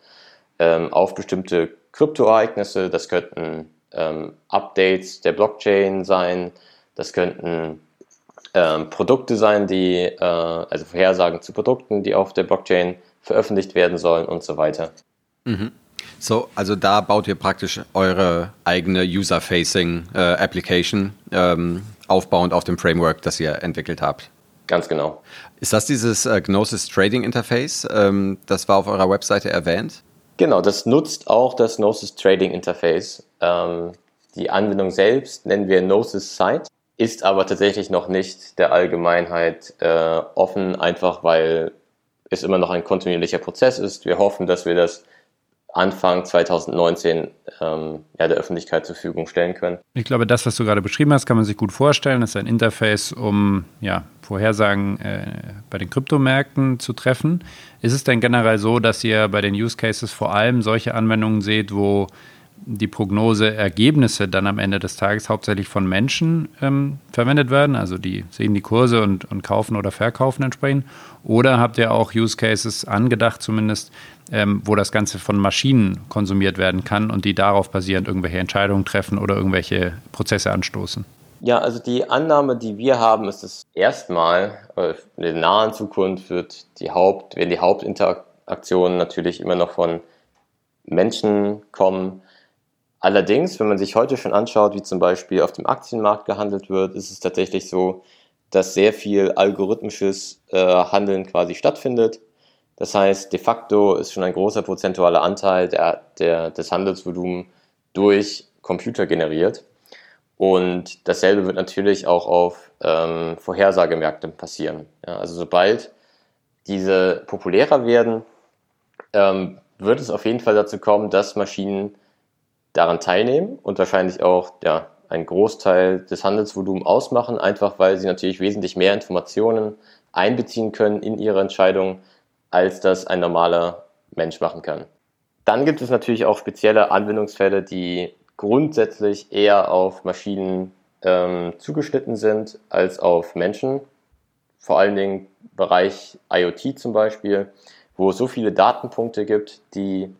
ähm, auf bestimmte Kryptoereignisse. Das könnten ähm, Updates der Blockchain sein, das könnten ähm, Produkte sein, die, äh, also Vorhersagen zu Produkten, die auf der Blockchain veröffentlicht werden sollen und so weiter. Mhm. So, also da baut ihr praktisch eure eigene User-Facing äh, Application ähm, aufbauend auf dem Framework, das ihr entwickelt habt. Ganz genau. Ist das dieses äh, Gnosis Trading Interface? Ähm, das war auf eurer Webseite erwähnt? Genau, das nutzt auch das Gnosis Trading Interface. Ähm, die Anwendung selbst nennen wir Gnosis Site, ist aber tatsächlich noch nicht der Allgemeinheit äh, offen, einfach weil es immer noch ein kontinuierlicher Prozess ist. Wir hoffen, dass wir das Anfang 2019 ähm, ja, der Öffentlichkeit zur Verfügung stellen können. Ich glaube, das, was du gerade beschrieben hast, kann man sich gut vorstellen. Das ist ein Interface, um ja, Vorhersagen äh, bei den Kryptomärkten zu treffen. Ist es denn generell so, dass ihr bei den Use Cases vor allem solche Anwendungen seht, wo die Prognoseergebnisse dann am Ende des Tages hauptsächlich von Menschen ähm, verwendet werden, also die sehen die Kurse und, und kaufen oder verkaufen entsprechend? Oder habt ihr auch Use Cases angedacht zumindest, ähm, wo das Ganze von Maschinen konsumiert werden kann und die darauf basierend irgendwelche Entscheidungen treffen oder irgendwelche Prozesse anstoßen? Ja, also die Annahme, die wir haben, ist dass erstmal äh, in der nahen Zukunft wird die Haupt, werden die Hauptinteraktionen natürlich immer noch von Menschen kommen Allerdings, wenn man sich heute schon anschaut, wie zum Beispiel auf dem Aktienmarkt gehandelt wird, ist es tatsächlich so, dass sehr viel algorithmisches äh, Handeln quasi stattfindet. Das heißt, de facto ist schon ein großer prozentualer Anteil der, der, des Handelsvolumens durch Computer generiert. Und dasselbe wird natürlich auch auf ähm, Vorhersagemärkten passieren. Ja, also sobald diese populärer werden, ähm, wird es auf jeden Fall dazu kommen, dass Maschinen daran teilnehmen und wahrscheinlich auch ja, einen Großteil des Handelsvolumens ausmachen, einfach weil sie natürlich wesentlich mehr Informationen einbeziehen können in ihre Entscheidung, als das ein normaler Mensch machen kann. Dann gibt es natürlich auch spezielle Anwendungsfälle, die grundsätzlich eher auf Maschinen ähm, zugeschnitten sind als auf Menschen. Vor allen Dingen Bereich IoT zum Beispiel, wo es so viele Datenpunkte gibt, die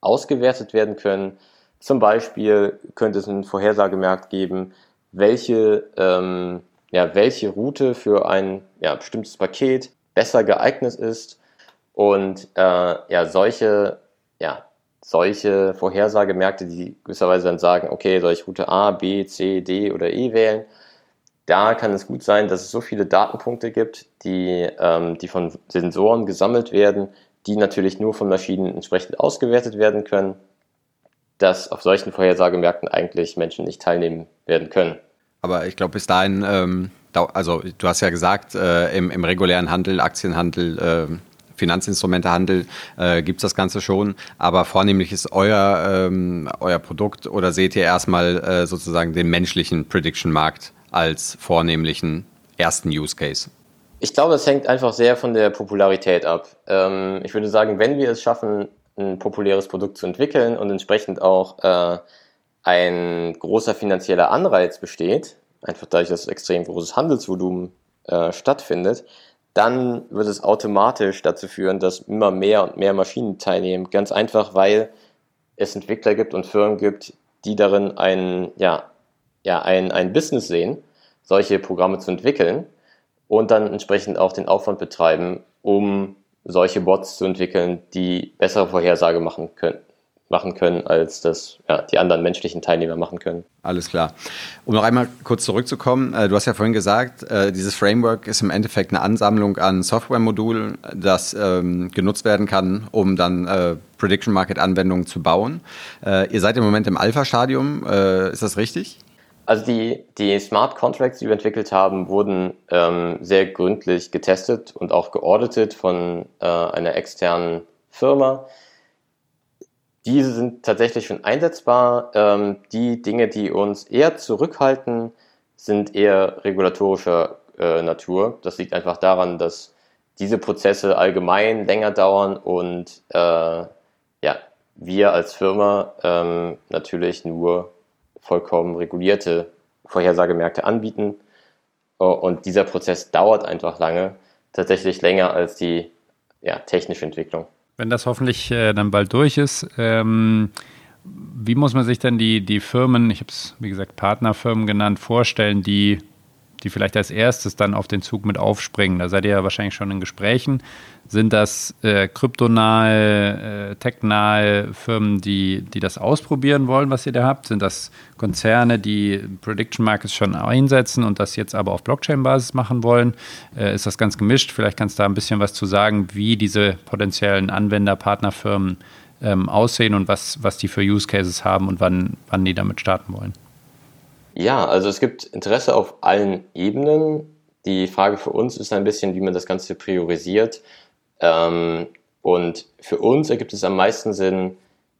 ausgewertet werden können, zum Beispiel könnte es einen Vorhersagemarkt geben, welche, ähm, ja, welche Route für ein ja, bestimmtes Paket besser geeignet ist. Und äh, ja, solche, ja, solche Vorhersagemärkte, die gewisserweise dann sagen, okay, soll ich Route A, B, C, D oder E wählen? Da kann es gut sein, dass es so viele Datenpunkte gibt, die, ähm, die von Sensoren gesammelt werden, die natürlich nur von Maschinen entsprechend ausgewertet werden können dass auf solchen Vorhersagemärkten eigentlich Menschen nicht teilnehmen werden können. Aber ich glaube, bis dahin, ähm, also du hast ja gesagt, äh, im, im, regulären Handel, Aktienhandel, äh, Finanzinstrumentehandel äh, gibt es das Ganze schon, aber vornehmlich ist euer, ähm, euer Produkt oder seht ihr erstmal äh, sozusagen den menschlichen Prediction-Markt als vornehmlichen ersten Use Case? Ich glaube, es hängt einfach sehr von der Popularität ab. Ähm, ich würde sagen, wenn wir es schaffen, ein populäres Produkt zu entwickeln und entsprechend auch äh, ein großer finanzieller Anreiz besteht, einfach dadurch, dass extrem großes Handelsvolumen äh, stattfindet, dann wird es automatisch dazu führen, dass immer mehr und mehr Maschinen teilnehmen. Ganz einfach, weil es Entwickler gibt und Firmen gibt, die darin ein, ja, ja, ein, ein Business sehen, solche Programme zu entwickeln und dann entsprechend auch den Aufwand betreiben, um solche Bots zu entwickeln, die bessere Vorhersage machen können, machen können, als das ja, die anderen menschlichen Teilnehmer machen können. Alles klar. Um noch einmal kurz zurückzukommen, äh, du hast ja vorhin gesagt, äh, dieses Framework ist im Endeffekt eine Ansammlung an Softwaremodulen, das ähm, genutzt werden kann, um dann äh, Prediction Market Anwendungen zu bauen. Ihr seid im Moment im Alpha-Stadium, ist das richtig? Also die, die Smart Contracts, die wir entwickelt haben, wurden ähm, sehr gründlich getestet und auch geauditet von äh, einer externen Firma. diese sind tatsächlich schon einsetzbar. Ähm, die Dinge, die uns eher zurückhalten, sind eher regulatorischer äh, Natur. Das liegt einfach daran, dass diese Prozesse allgemein länger dauern und äh, ja, wir als Firma ähm, natürlich nur vollkommen regulierte Vorhersagemärkte anbieten. Und dieser Prozess dauert einfach lange, tatsächlich länger als die ja, technische Entwicklung. Wenn das hoffentlich äh, dann bald durch ist, ähm, wie muss man sich denn die, die Firmen, ich habe es wie gesagt Partnerfirmen genannt, vorstellen, die die vielleicht als erstes dann auf den Zug mit aufspringen? Da seid ihr ja wahrscheinlich schon in Gesprächen. Sind das äh, kryptonahe, äh, technahe Firmen, die, die das ausprobieren wollen, was ihr da habt? Sind das Konzerne, die Prediction Markets schon einsetzen und das jetzt aber auf Blockchain-Basis machen wollen? Äh, ist das ganz gemischt? Vielleicht kannst du da ein bisschen was zu sagen, wie diese potenziellen Anwender, Partnerfirmen ähm, aussehen und was, was die für Use Cases haben und wann, wann die damit starten wollen. Ja, also es gibt Interesse auf allen Ebenen. Die Frage für uns ist ein bisschen, wie man das Ganze priorisiert. Ähm, und für uns ergibt es am meisten Sinn,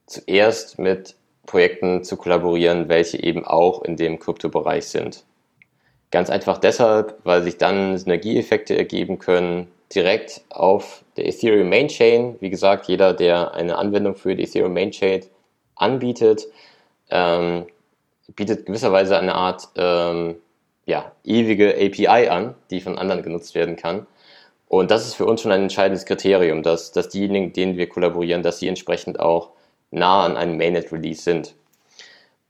zuerst mit Projekten zu kollaborieren, welche eben auch in dem Kryptobereich sind. Ganz einfach deshalb, weil sich dann Synergieeffekte ergeben können, direkt auf der Ethereum Main Chain. Wie gesagt, jeder, der eine Anwendung für die Ethereum Main Chain anbietet, ähm, bietet gewisserweise eine Art ähm, ja, ewige API an, die von anderen genutzt werden kann. Und das ist für uns schon ein entscheidendes Kriterium, dass, dass diejenigen, denen wir kollaborieren, dass sie entsprechend auch nah an einem Mainnet-Release sind.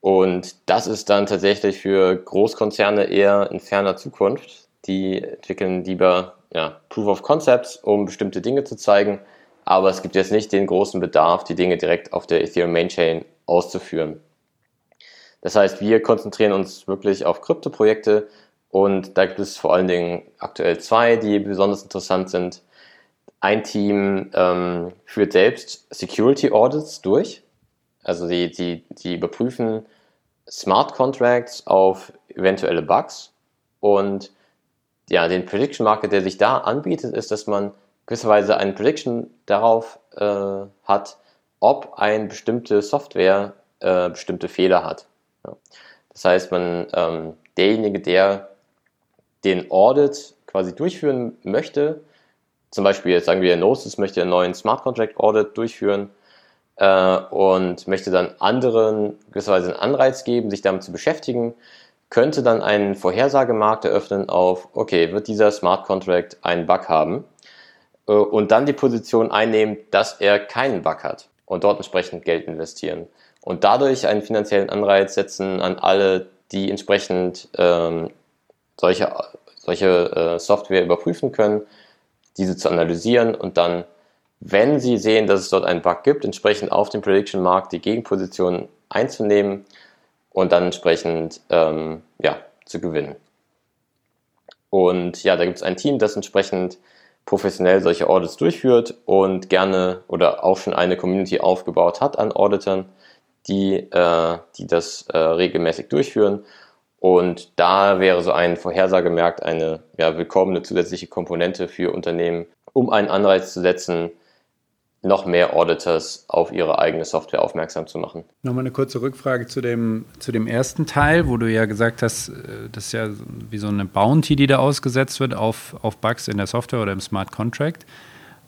Und das ist dann tatsächlich für Großkonzerne eher in ferner Zukunft. Die entwickeln lieber ja, Proof of Concepts, um bestimmte Dinge zu zeigen. Aber es gibt jetzt nicht den großen Bedarf, die Dinge direkt auf der Ethereum Main Chain auszuführen. Das heißt, wir konzentrieren uns wirklich auf Krypto-Projekte und da gibt es vor allen Dingen aktuell zwei, die besonders interessant sind. Ein Team ähm, führt selbst Security Audits durch. Also die, die, die überprüfen Smart Contracts auf eventuelle Bugs. Und ja, den Prediction Market, der sich da anbietet, ist, dass man gewisserweise eine Prediction darauf äh, hat, ob eine bestimmte Software äh, bestimmte Fehler hat. Ja. Das heißt, man, ähm, derjenige, der den Audit quasi durchführen möchte, zum Beispiel jetzt sagen wir, Gnosis möchte einen neuen Smart Contract Audit durchführen äh, und möchte dann anderen gewisserweise einen Anreiz geben, sich damit zu beschäftigen, könnte dann einen Vorhersagemarkt eröffnen auf, okay, wird dieser Smart Contract einen Bug haben äh, und dann die Position einnehmen, dass er keinen Bug hat und dort entsprechend Geld investieren und dadurch einen finanziellen Anreiz setzen an alle, die entsprechend ähm, solche, solche äh, Software überprüfen können, diese zu analysieren und dann, wenn sie sehen, dass es dort einen Bug gibt, entsprechend auf dem Prediction-Markt die Gegenposition einzunehmen und dann entsprechend ähm, ja, zu gewinnen. Und ja, da gibt es ein Team, das entsprechend professionell solche Audits durchführt und gerne oder auch schon eine Community aufgebaut hat an Auditern, die, äh, die das äh, regelmäßig durchführen. Und da wäre so ein Vorhersagemarkt eine ja, willkommene zusätzliche Komponente für Unternehmen, um einen Anreiz zu setzen, noch mehr Auditors auf ihre eigene Software aufmerksam zu machen. Nochmal eine kurze Rückfrage zu dem, zu dem ersten Teil, wo du ja gesagt hast, äh, das ist ja wie so eine Bounty, die da ausgesetzt wird auf, auf Bugs in der Software oder im Smart Contract.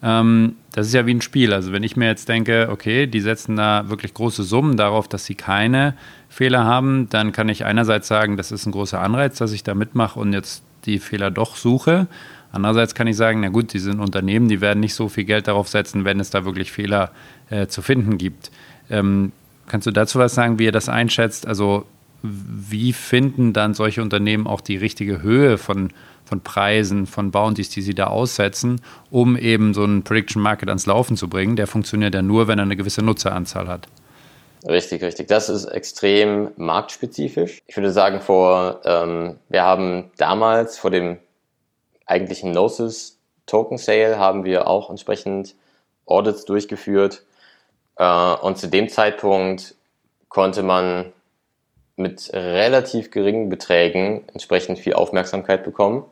Ähm, das ist ja wie ein Spiel. Also wenn ich mir jetzt denke, okay, die setzen da wirklich große Summen darauf, dass sie keine Fehler haben, dann kann ich einerseits sagen, das ist ein großer Anreiz, dass ich da mitmache und jetzt die Fehler doch suche. Andererseits kann ich sagen, na gut, die sind Unternehmen, die werden nicht so viel Geld darauf setzen, wenn es da wirklich Fehler äh, zu finden gibt. Ähm, kannst du dazu was sagen, wie ihr das einschätzt? Also wie finden dann solche Unternehmen auch die richtige Höhe von von Preisen, von Bounties, die sie da aussetzen, um eben so einen Prediction Market ans Laufen zu bringen. Der funktioniert ja nur, wenn er eine gewisse Nutzeranzahl hat. Richtig, richtig. Das ist extrem marktspezifisch. Ich würde sagen, vor, ähm, wir haben damals vor dem eigentlichen Gnosis Token Sale haben wir auch entsprechend Audits durchgeführt. Äh, und zu dem Zeitpunkt konnte man mit relativ geringen Beträgen entsprechend viel Aufmerksamkeit bekommen.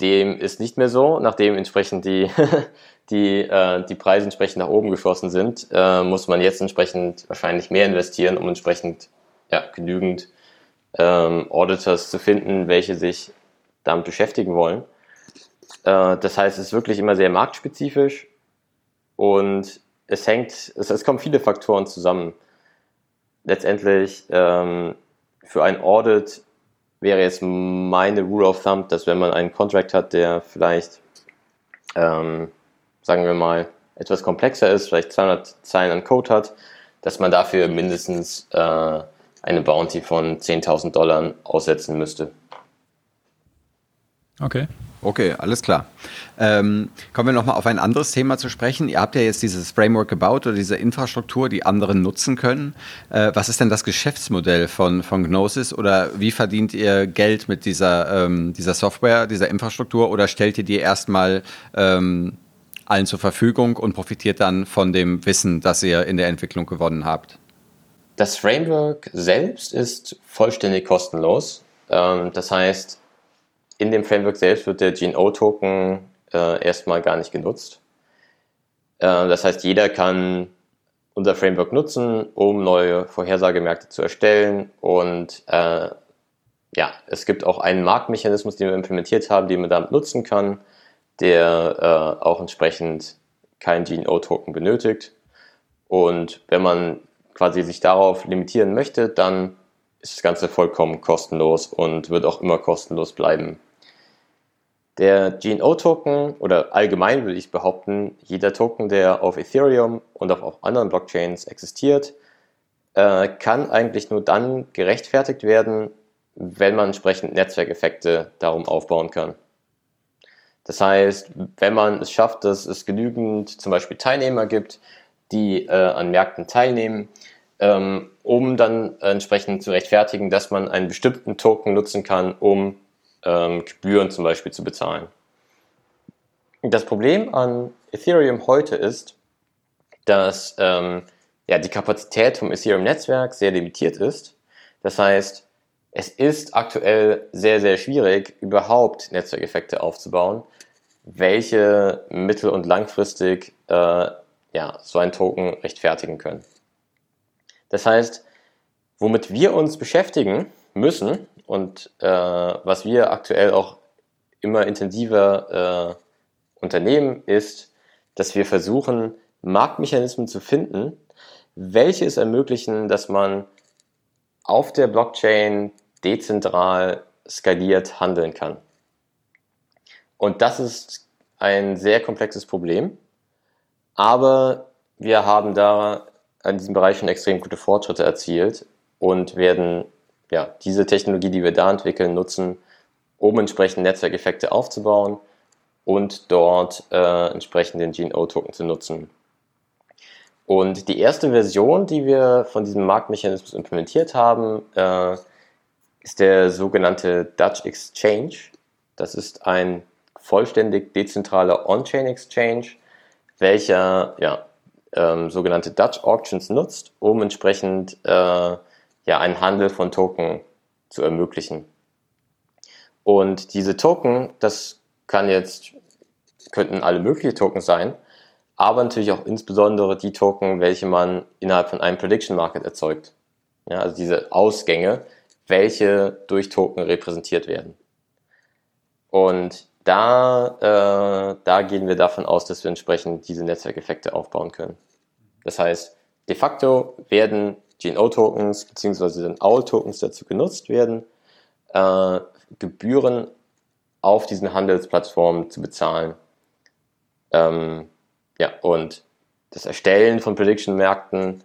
Dem ist nicht mehr so, nachdem entsprechend die, die, äh, die Preise entsprechend nach oben geschossen sind, äh, muss man jetzt entsprechend wahrscheinlich mehr investieren, um entsprechend ja, genügend ähm, Auditors zu finden, welche sich damit beschäftigen wollen. Äh, das heißt, es ist wirklich immer sehr marktspezifisch und es hängt, es, es kommen viele Faktoren zusammen. Letztendlich ähm, für ein Audit wäre jetzt meine Rule of Thumb, dass wenn man einen Contract hat, der vielleicht, ähm, sagen wir mal, etwas komplexer ist, vielleicht 200 Zeilen an Code hat, dass man dafür mindestens äh, eine Bounty von 10.000 Dollar aussetzen müsste. Okay. Okay, alles klar. Ähm, kommen wir nochmal auf ein anderes Thema zu sprechen. Ihr habt ja jetzt dieses Framework gebaut oder diese Infrastruktur, die anderen nutzen können. Äh, was ist denn das Geschäftsmodell von, von Gnosis oder wie verdient ihr Geld mit dieser, ähm, dieser Software, dieser Infrastruktur oder stellt ihr die erstmal ähm, allen zur Verfügung und profitiert dann von dem Wissen, das ihr in der Entwicklung gewonnen habt? Das Framework selbst ist vollständig kostenlos. Ähm, das heißt, in dem Framework selbst wird der GNO-Token äh, erstmal gar nicht genutzt. Äh, das heißt, jeder kann unser Framework nutzen, um neue Vorhersagemärkte zu erstellen. Und äh, ja, es gibt auch einen Marktmechanismus, den wir implementiert haben, den man damit nutzen kann, der äh, auch entsprechend keinen GNO-Token benötigt. Und wenn man quasi sich darauf limitieren möchte, dann ist das Ganze vollkommen kostenlos und wird auch immer kostenlos bleiben. Der GNO-Token oder allgemein würde ich behaupten, jeder Token, der auf Ethereum und auf auch anderen Blockchains existiert, äh, kann eigentlich nur dann gerechtfertigt werden, wenn man entsprechend Netzwerkeffekte darum aufbauen kann. Das heißt, wenn man es schafft, dass es genügend zum Beispiel Teilnehmer gibt, die äh, an Märkten teilnehmen, ähm, um dann entsprechend zu rechtfertigen, dass man einen bestimmten Token nutzen kann, um ähm, Gebühren zum Beispiel zu bezahlen. Das Problem an Ethereum heute ist, dass ähm, ja, die Kapazität vom Ethereum-Netzwerk sehr limitiert ist. Das heißt, es ist aktuell sehr, sehr schwierig, überhaupt Netzwerkeffekte aufzubauen, welche mittel- und langfristig äh, ja, so ein Token rechtfertigen können. Das heißt, womit wir uns beschäftigen müssen, und äh, was wir aktuell auch immer intensiver äh, unternehmen, ist, dass wir versuchen, Marktmechanismen zu finden, welche es ermöglichen, dass man auf der Blockchain dezentral skaliert handeln kann. Und das ist ein sehr komplexes Problem, aber wir haben da an diesem Bereich schon extrem gute Fortschritte erzielt und werden ja, diese Technologie, die wir da entwickeln, nutzen, um entsprechend Netzwerkeffekte aufzubauen und dort äh, entsprechend den GNO-Token zu nutzen. Und die erste Version, die wir von diesem Marktmechanismus implementiert haben, äh, ist der sogenannte Dutch Exchange. Das ist ein vollständig dezentraler On-Chain Exchange, welcher ja, ähm, sogenannte Dutch Auctions nutzt, um entsprechend äh, ja einen Handel von Token zu ermöglichen. Und diese Token, das kann jetzt, könnten alle möglichen Token sein, aber natürlich auch insbesondere die Token, welche man innerhalb von einem Prediction Market erzeugt. Ja, also diese Ausgänge, welche durch Token repräsentiert werden. Und da, äh, da gehen wir davon aus, dass wir entsprechend diese Netzwerkeffekte aufbauen können. Das heißt, de facto werden GNO-Tokens bzw. den OWL-Tokens dazu genutzt werden, äh, Gebühren auf diesen Handelsplattformen zu bezahlen. Ähm, ja, und das Erstellen von Prediction-Märkten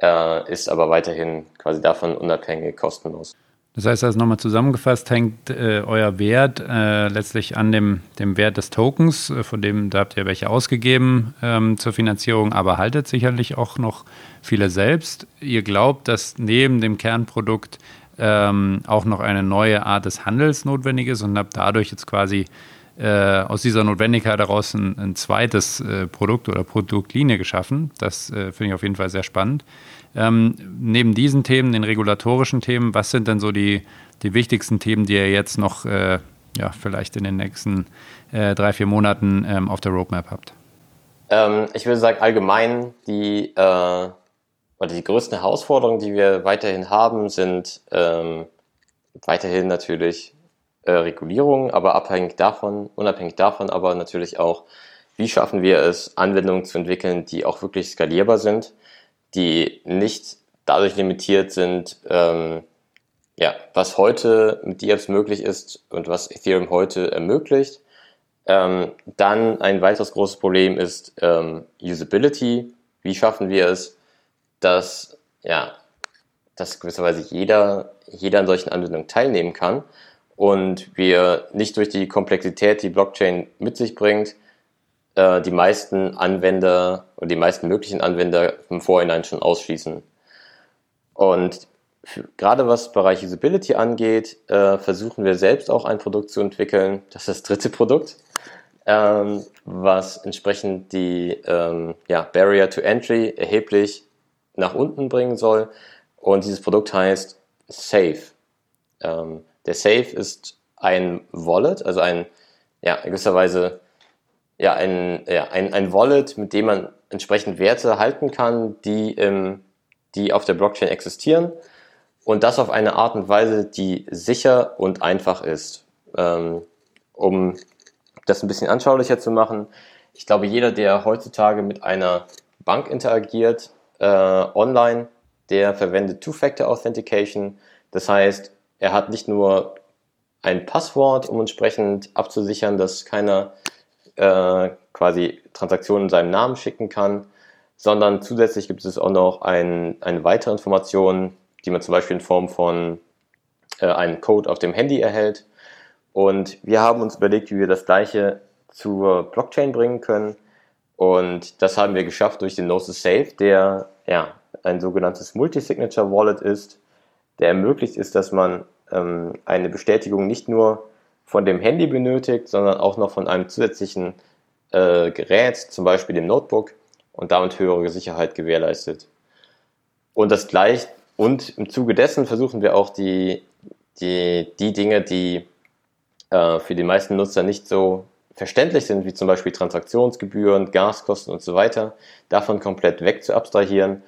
äh, ist aber weiterhin quasi davon unabhängig kostenlos. Das heißt also nochmal zusammengefasst, hängt äh, euer Wert äh, letztlich an dem, dem Wert des Tokens, äh, von dem da habt ihr welche ausgegeben ähm, zur Finanzierung, aber haltet sicherlich auch noch viele selbst. Ihr glaubt, dass neben dem Kernprodukt ähm, auch noch eine neue Art des Handels notwendig ist und habt dadurch jetzt quasi äh, aus dieser Notwendigkeit heraus ein, ein zweites äh, Produkt oder Produktlinie geschaffen. Das äh, finde ich auf jeden Fall sehr spannend. Ähm, neben diesen Themen, den regulatorischen Themen, was sind denn so die, die wichtigsten Themen, die ihr jetzt noch äh, ja, vielleicht in den nächsten äh, drei, vier Monaten ähm, auf der Roadmap habt? Ähm, ich würde sagen, allgemein die, äh, oder die größten Herausforderungen, die wir weiterhin haben, sind ähm, weiterhin natürlich äh, Regulierung, aber abhängig davon, unabhängig davon, aber natürlich auch, wie schaffen wir es, Anwendungen zu entwickeln, die auch wirklich skalierbar sind, die nicht dadurch limitiert sind, ähm, ja, was heute mit DApps möglich ist und was Ethereum heute ermöglicht. Ähm, dann ein weiteres großes Problem ist ähm, Usability. Wie schaffen wir es, dass, ja, dass gewisserweise jeder, jeder an solchen Anwendungen teilnehmen kann und wir nicht durch die Komplexität, die Blockchain mit sich bringt, äh, die meisten Anwender oder die meisten möglichen Anwender im Vorhinein schon ausschließen. Und gerade was Bereich Usability angeht, äh, versuchen wir selbst auch ein Produkt zu entwickeln. Das ist das dritte Produkt, ähm, was entsprechend die ähm, ja, Barrier to Entry erheblich nach unten bringen soll. Und dieses Produkt heißt Safe. Ähm, der Safe ist ein Wallet, also ein, ja, in gewisser Weise, ja, ein, ja, ein, ein Wallet, mit dem man entsprechend Werte halten kann, die, im, die auf der Blockchain existieren und das auf eine Art und Weise, die sicher und einfach ist. Ähm, um das ein bisschen anschaulicher zu machen, ich glaube, jeder, der heutzutage mit einer Bank interagiert, äh, online, der verwendet Two-Factor Authentication. Das heißt, er hat nicht nur ein Passwort, um entsprechend abzusichern, dass keiner äh, quasi Transaktionen in seinem Namen schicken kann, sondern zusätzlich gibt es auch noch ein, eine weitere Information, die man zum Beispiel in Form von äh, einem Code auf dem Handy erhält. Und wir haben uns überlegt, wie wir das gleiche zur Blockchain bringen können. Und das haben wir geschafft durch den Gnosis Safe, der ja ein sogenanntes Multi-Signature Wallet ist, der ermöglicht ist, dass man ähm, eine Bestätigung nicht nur von dem Handy benötigt, sondern auch noch von einem zusätzlichen äh, Gerät, zum Beispiel dem Notebook, und damit höhere Sicherheit gewährleistet. Und das gleich, und im Zuge dessen versuchen wir auch die, die, die Dinge, die äh, für die meisten Nutzer nicht so verständlich sind, wie zum Beispiel Transaktionsgebühren, Gaskosten und so weiter, davon komplett weg zu abstrahieren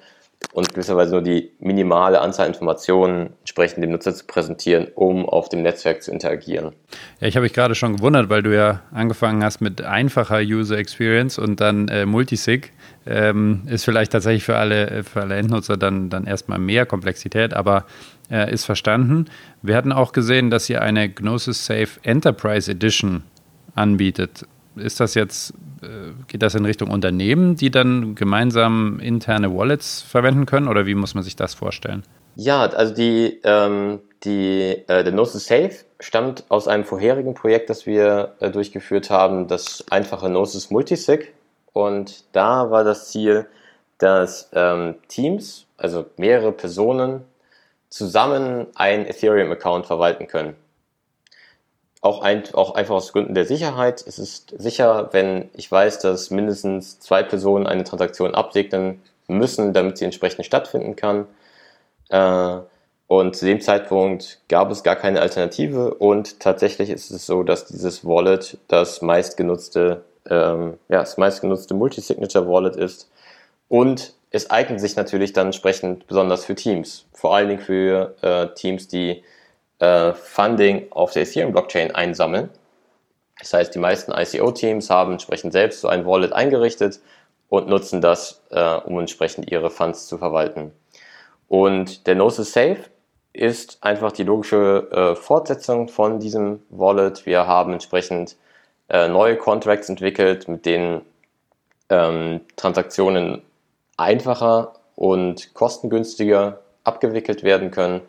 und gewisserweise nur die minimale Anzahl Informationen entsprechend dem Nutzer zu präsentieren, um auf dem Netzwerk zu interagieren. Ja, ich habe mich gerade schon gewundert, weil du ja angefangen hast mit einfacher User Experience und dann äh, Multisig. Ähm, ist vielleicht tatsächlich für alle, für alle Endnutzer dann, dann erstmal mehr Komplexität, aber äh, ist verstanden. Wir hatten auch gesehen, dass ihr eine Gnosis Safe Enterprise Edition anbietet. Ist das jetzt äh, geht das in Richtung Unternehmen, die dann gemeinsam interne Wallets verwenden können oder wie muss man sich das vorstellen? Ja, also die, ähm, die, äh, der Gnosis Safe stammt aus einem vorherigen Projekt, das wir äh, durchgeführt haben, das einfache Gnosis Multisig. Und da war das Ziel, dass ähm, Teams, also mehrere Personen, zusammen einen Ethereum-Account verwalten können auch, ein, auch einfach aus Gründen der Sicherheit. Es ist sicher, wenn ich weiß, dass mindestens zwei Personen eine Transaktion absegnen müssen, damit sie entsprechend stattfinden kann. Äh, und zu dem Zeitpunkt gab es gar keine Alternative und tatsächlich ist es so, dass dieses Wallet das meistgenutzte, ähm, ja, das meistgenutzte Multisignature Wallet ist. Und es eignet sich natürlich dann entsprechend besonders für Teams. Vor allen Dingen für äh, Teams, die äh, Funding auf der Ethereum-Blockchain einsammeln. Das heißt, die meisten ICO-Teams haben entsprechend selbst so ein Wallet eingerichtet und nutzen das, äh, um entsprechend ihre Funds zu verwalten. Und der Gnosis Safe ist einfach die logische äh, Fortsetzung von diesem Wallet. Wir haben entsprechend äh, neue Contracts entwickelt, mit denen ähm, Transaktionen einfacher und kostengünstiger abgewickelt werden können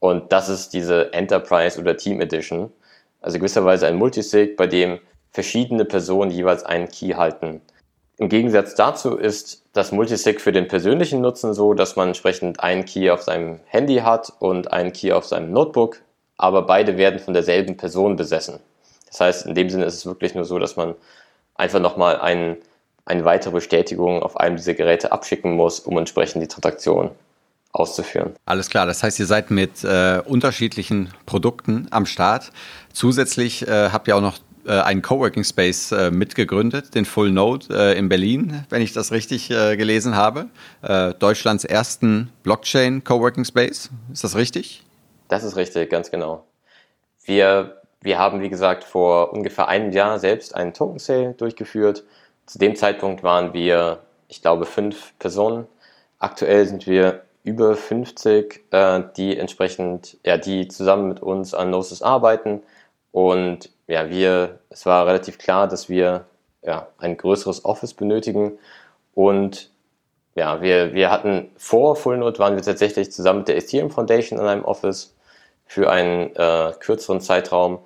und das ist diese Enterprise oder Team Edition. Also gewisserweise ein Multisig, bei dem verschiedene Personen jeweils einen Key halten. Im Gegensatz dazu ist das Multisig für den persönlichen Nutzen so, dass man entsprechend einen Key auf seinem Handy hat und einen Key auf seinem Notebook, aber beide werden von derselben Person besessen. Das heißt, in dem Sinne ist es wirklich nur so, dass man einfach nochmal ein, eine weitere Bestätigung auf einem dieser Geräte abschicken muss, um entsprechend die Transaktion auszuführen. Alles klar, das heißt, ihr seid mit äh, unterschiedlichen Produkten am Start. Zusätzlich äh, habt ihr auch noch äh, einen Coworking Space äh, mitgegründet, den Full Node äh, in Berlin, wenn ich das richtig gelesen habe. Deutschlands ersten Blockchain Coworking Space. Ist das richtig? Das ist richtig, ganz genau. Wir, wir haben, wie gesagt, vor ungefähr einem Jahr selbst einen Token Sale durchgeführt. Zu dem Zeitpunkt waren wir, ich glaube, fünf Personen. Aktuell sind wir über 50, äh, die entsprechend, ja, die zusammen mit uns an Gnosis arbeiten. Und ja, wir, es war relativ klar, dass wir ja, ein größeres Office benötigen. Und ja, wir, wir hatten vor Fullnode waren wir tatsächlich zusammen mit der Ethereum Foundation in einem Office für einen äh, kürzeren Zeitraum.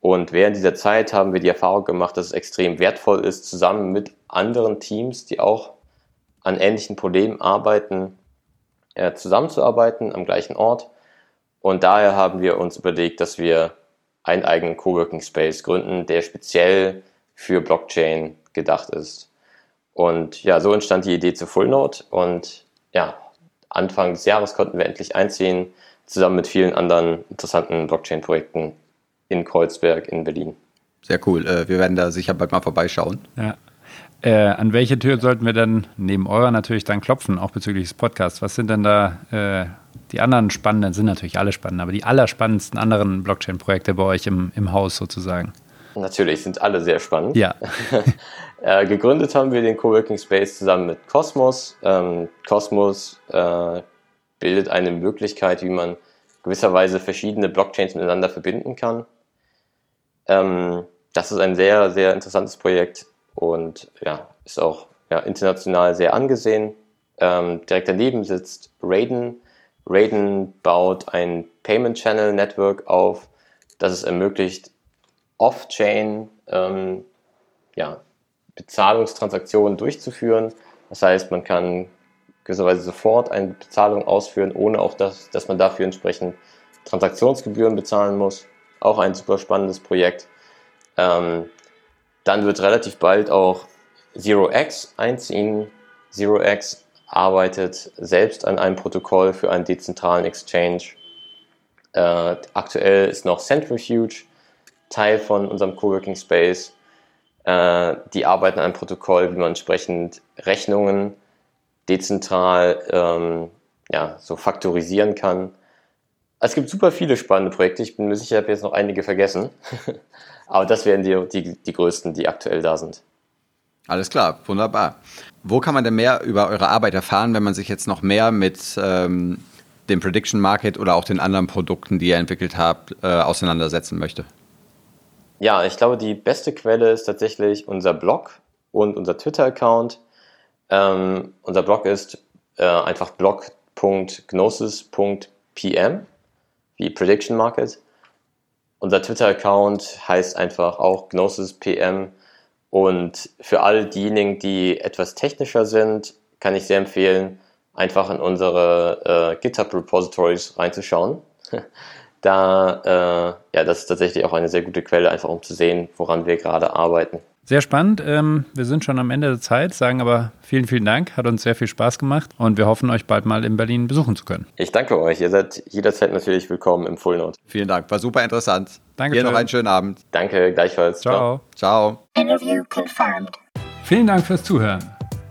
Und während dieser Zeit haben wir die Erfahrung gemacht, dass es extrem wertvoll ist, zusammen mit anderen Teams, die auch an ähnlichen Problemen arbeiten, äh, zusammenzuarbeiten am gleichen Ort. Und daher haben wir uns überlegt, dass wir einen eigenen Coworking Space gründen, der speziell für Blockchain gedacht ist. Und ja, so entstand die Idee zu Fullnode und ja, Anfang des Jahres konnten wir endlich einziehen, zusammen mit vielen anderen interessanten Blockchain-Projekten in Kreuzberg in Berlin. Sehr cool. Äh, wir werden da sicher bald mal vorbeischauen. Ja. Äh, an welche Tür sollten wir dann neben eurer natürlich dann klopfen, auch bezüglich des Podcasts? Was sind denn da äh, die anderen spannenden, sind natürlich alle spannend, aber die allerspannendsten anderen Blockchain-Projekte bei euch im, im Haus sozusagen? Natürlich, sind alle sehr spannend. Ja. äh, gegründet haben wir den Coworking Space zusammen mit Cosmos. Ähm, Cosmos äh, bildet eine Möglichkeit, wie man gewisserweise verschiedene Blockchains miteinander verbinden kann. Ähm, das ist ein sehr, sehr interessantes Projekt und ja, ist auch ja, international sehr angesehen. Ähm, direkt daneben sitzt Raiden. Raiden baut ein Payment Channel Network auf, das es ermöglicht, off-chain ähm, ja, Bezahlungstransaktionen durchzuführen. Das heißt, man kann gewisserweise sofort eine Bezahlung ausführen, ohne auch, dass, dass man dafür entsprechend Transaktionsgebühren bezahlen muss. Auch ein super spannendes Projekt. Ähm, dann wird relativ bald auch ZeroX einziehen. ZeroX arbeitet selbst an einem Protokoll für einen dezentralen Exchange. Äh, aktuell ist noch Centrifuge Teil von unserem Coworking Space. Äh, die arbeiten an einem Protokoll, wie man entsprechend Rechnungen dezentral ähm, ja, so faktorisieren kann. Es gibt super viele spannende Projekte. Ich bin mir sicher, ich habe jetzt noch einige vergessen. Aber das wären die, die, die größten, die aktuell da sind. Alles klar, wunderbar. Wo kann man denn mehr über eure Arbeit erfahren, wenn man sich jetzt noch mehr mit ähm, dem Prediction Market oder auch den anderen Produkten, die ihr entwickelt habt, äh, auseinandersetzen möchte? Ja, ich glaube, die beste Quelle ist tatsächlich unser Blog und unser Twitter-Account. Ähm, unser Blog ist äh, einfach blog.gnosis.pm, wie Prediction Market. Unser Twitter-Account heißt einfach auch GnosisPM. Und für all diejenigen, die etwas technischer sind, kann ich sehr empfehlen, einfach in unsere äh, GitHub-Repositories reinzuschauen. da, äh, ja, das ist tatsächlich auch eine sehr gute Quelle, einfach um zu sehen, woran wir gerade arbeiten. Sehr spannend. Ähm, wir sind schon am Ende der Zeit, sagen aber vielen, vielen Dank. Hat uns sehr viel Spaß gemacht und wir hoffen, euch bald mal in Berlin besuchen zu können. Ich danke euch. Ihr seid jederzeit natürlich willkommen im Full Note. Vielen Dank. War super interessant. Danke. Dir noch einen schönen Abend. Danke, gleichfalls. Ciao. Ciao. Interview confirmed. Vielen Dank fürs Zuhören.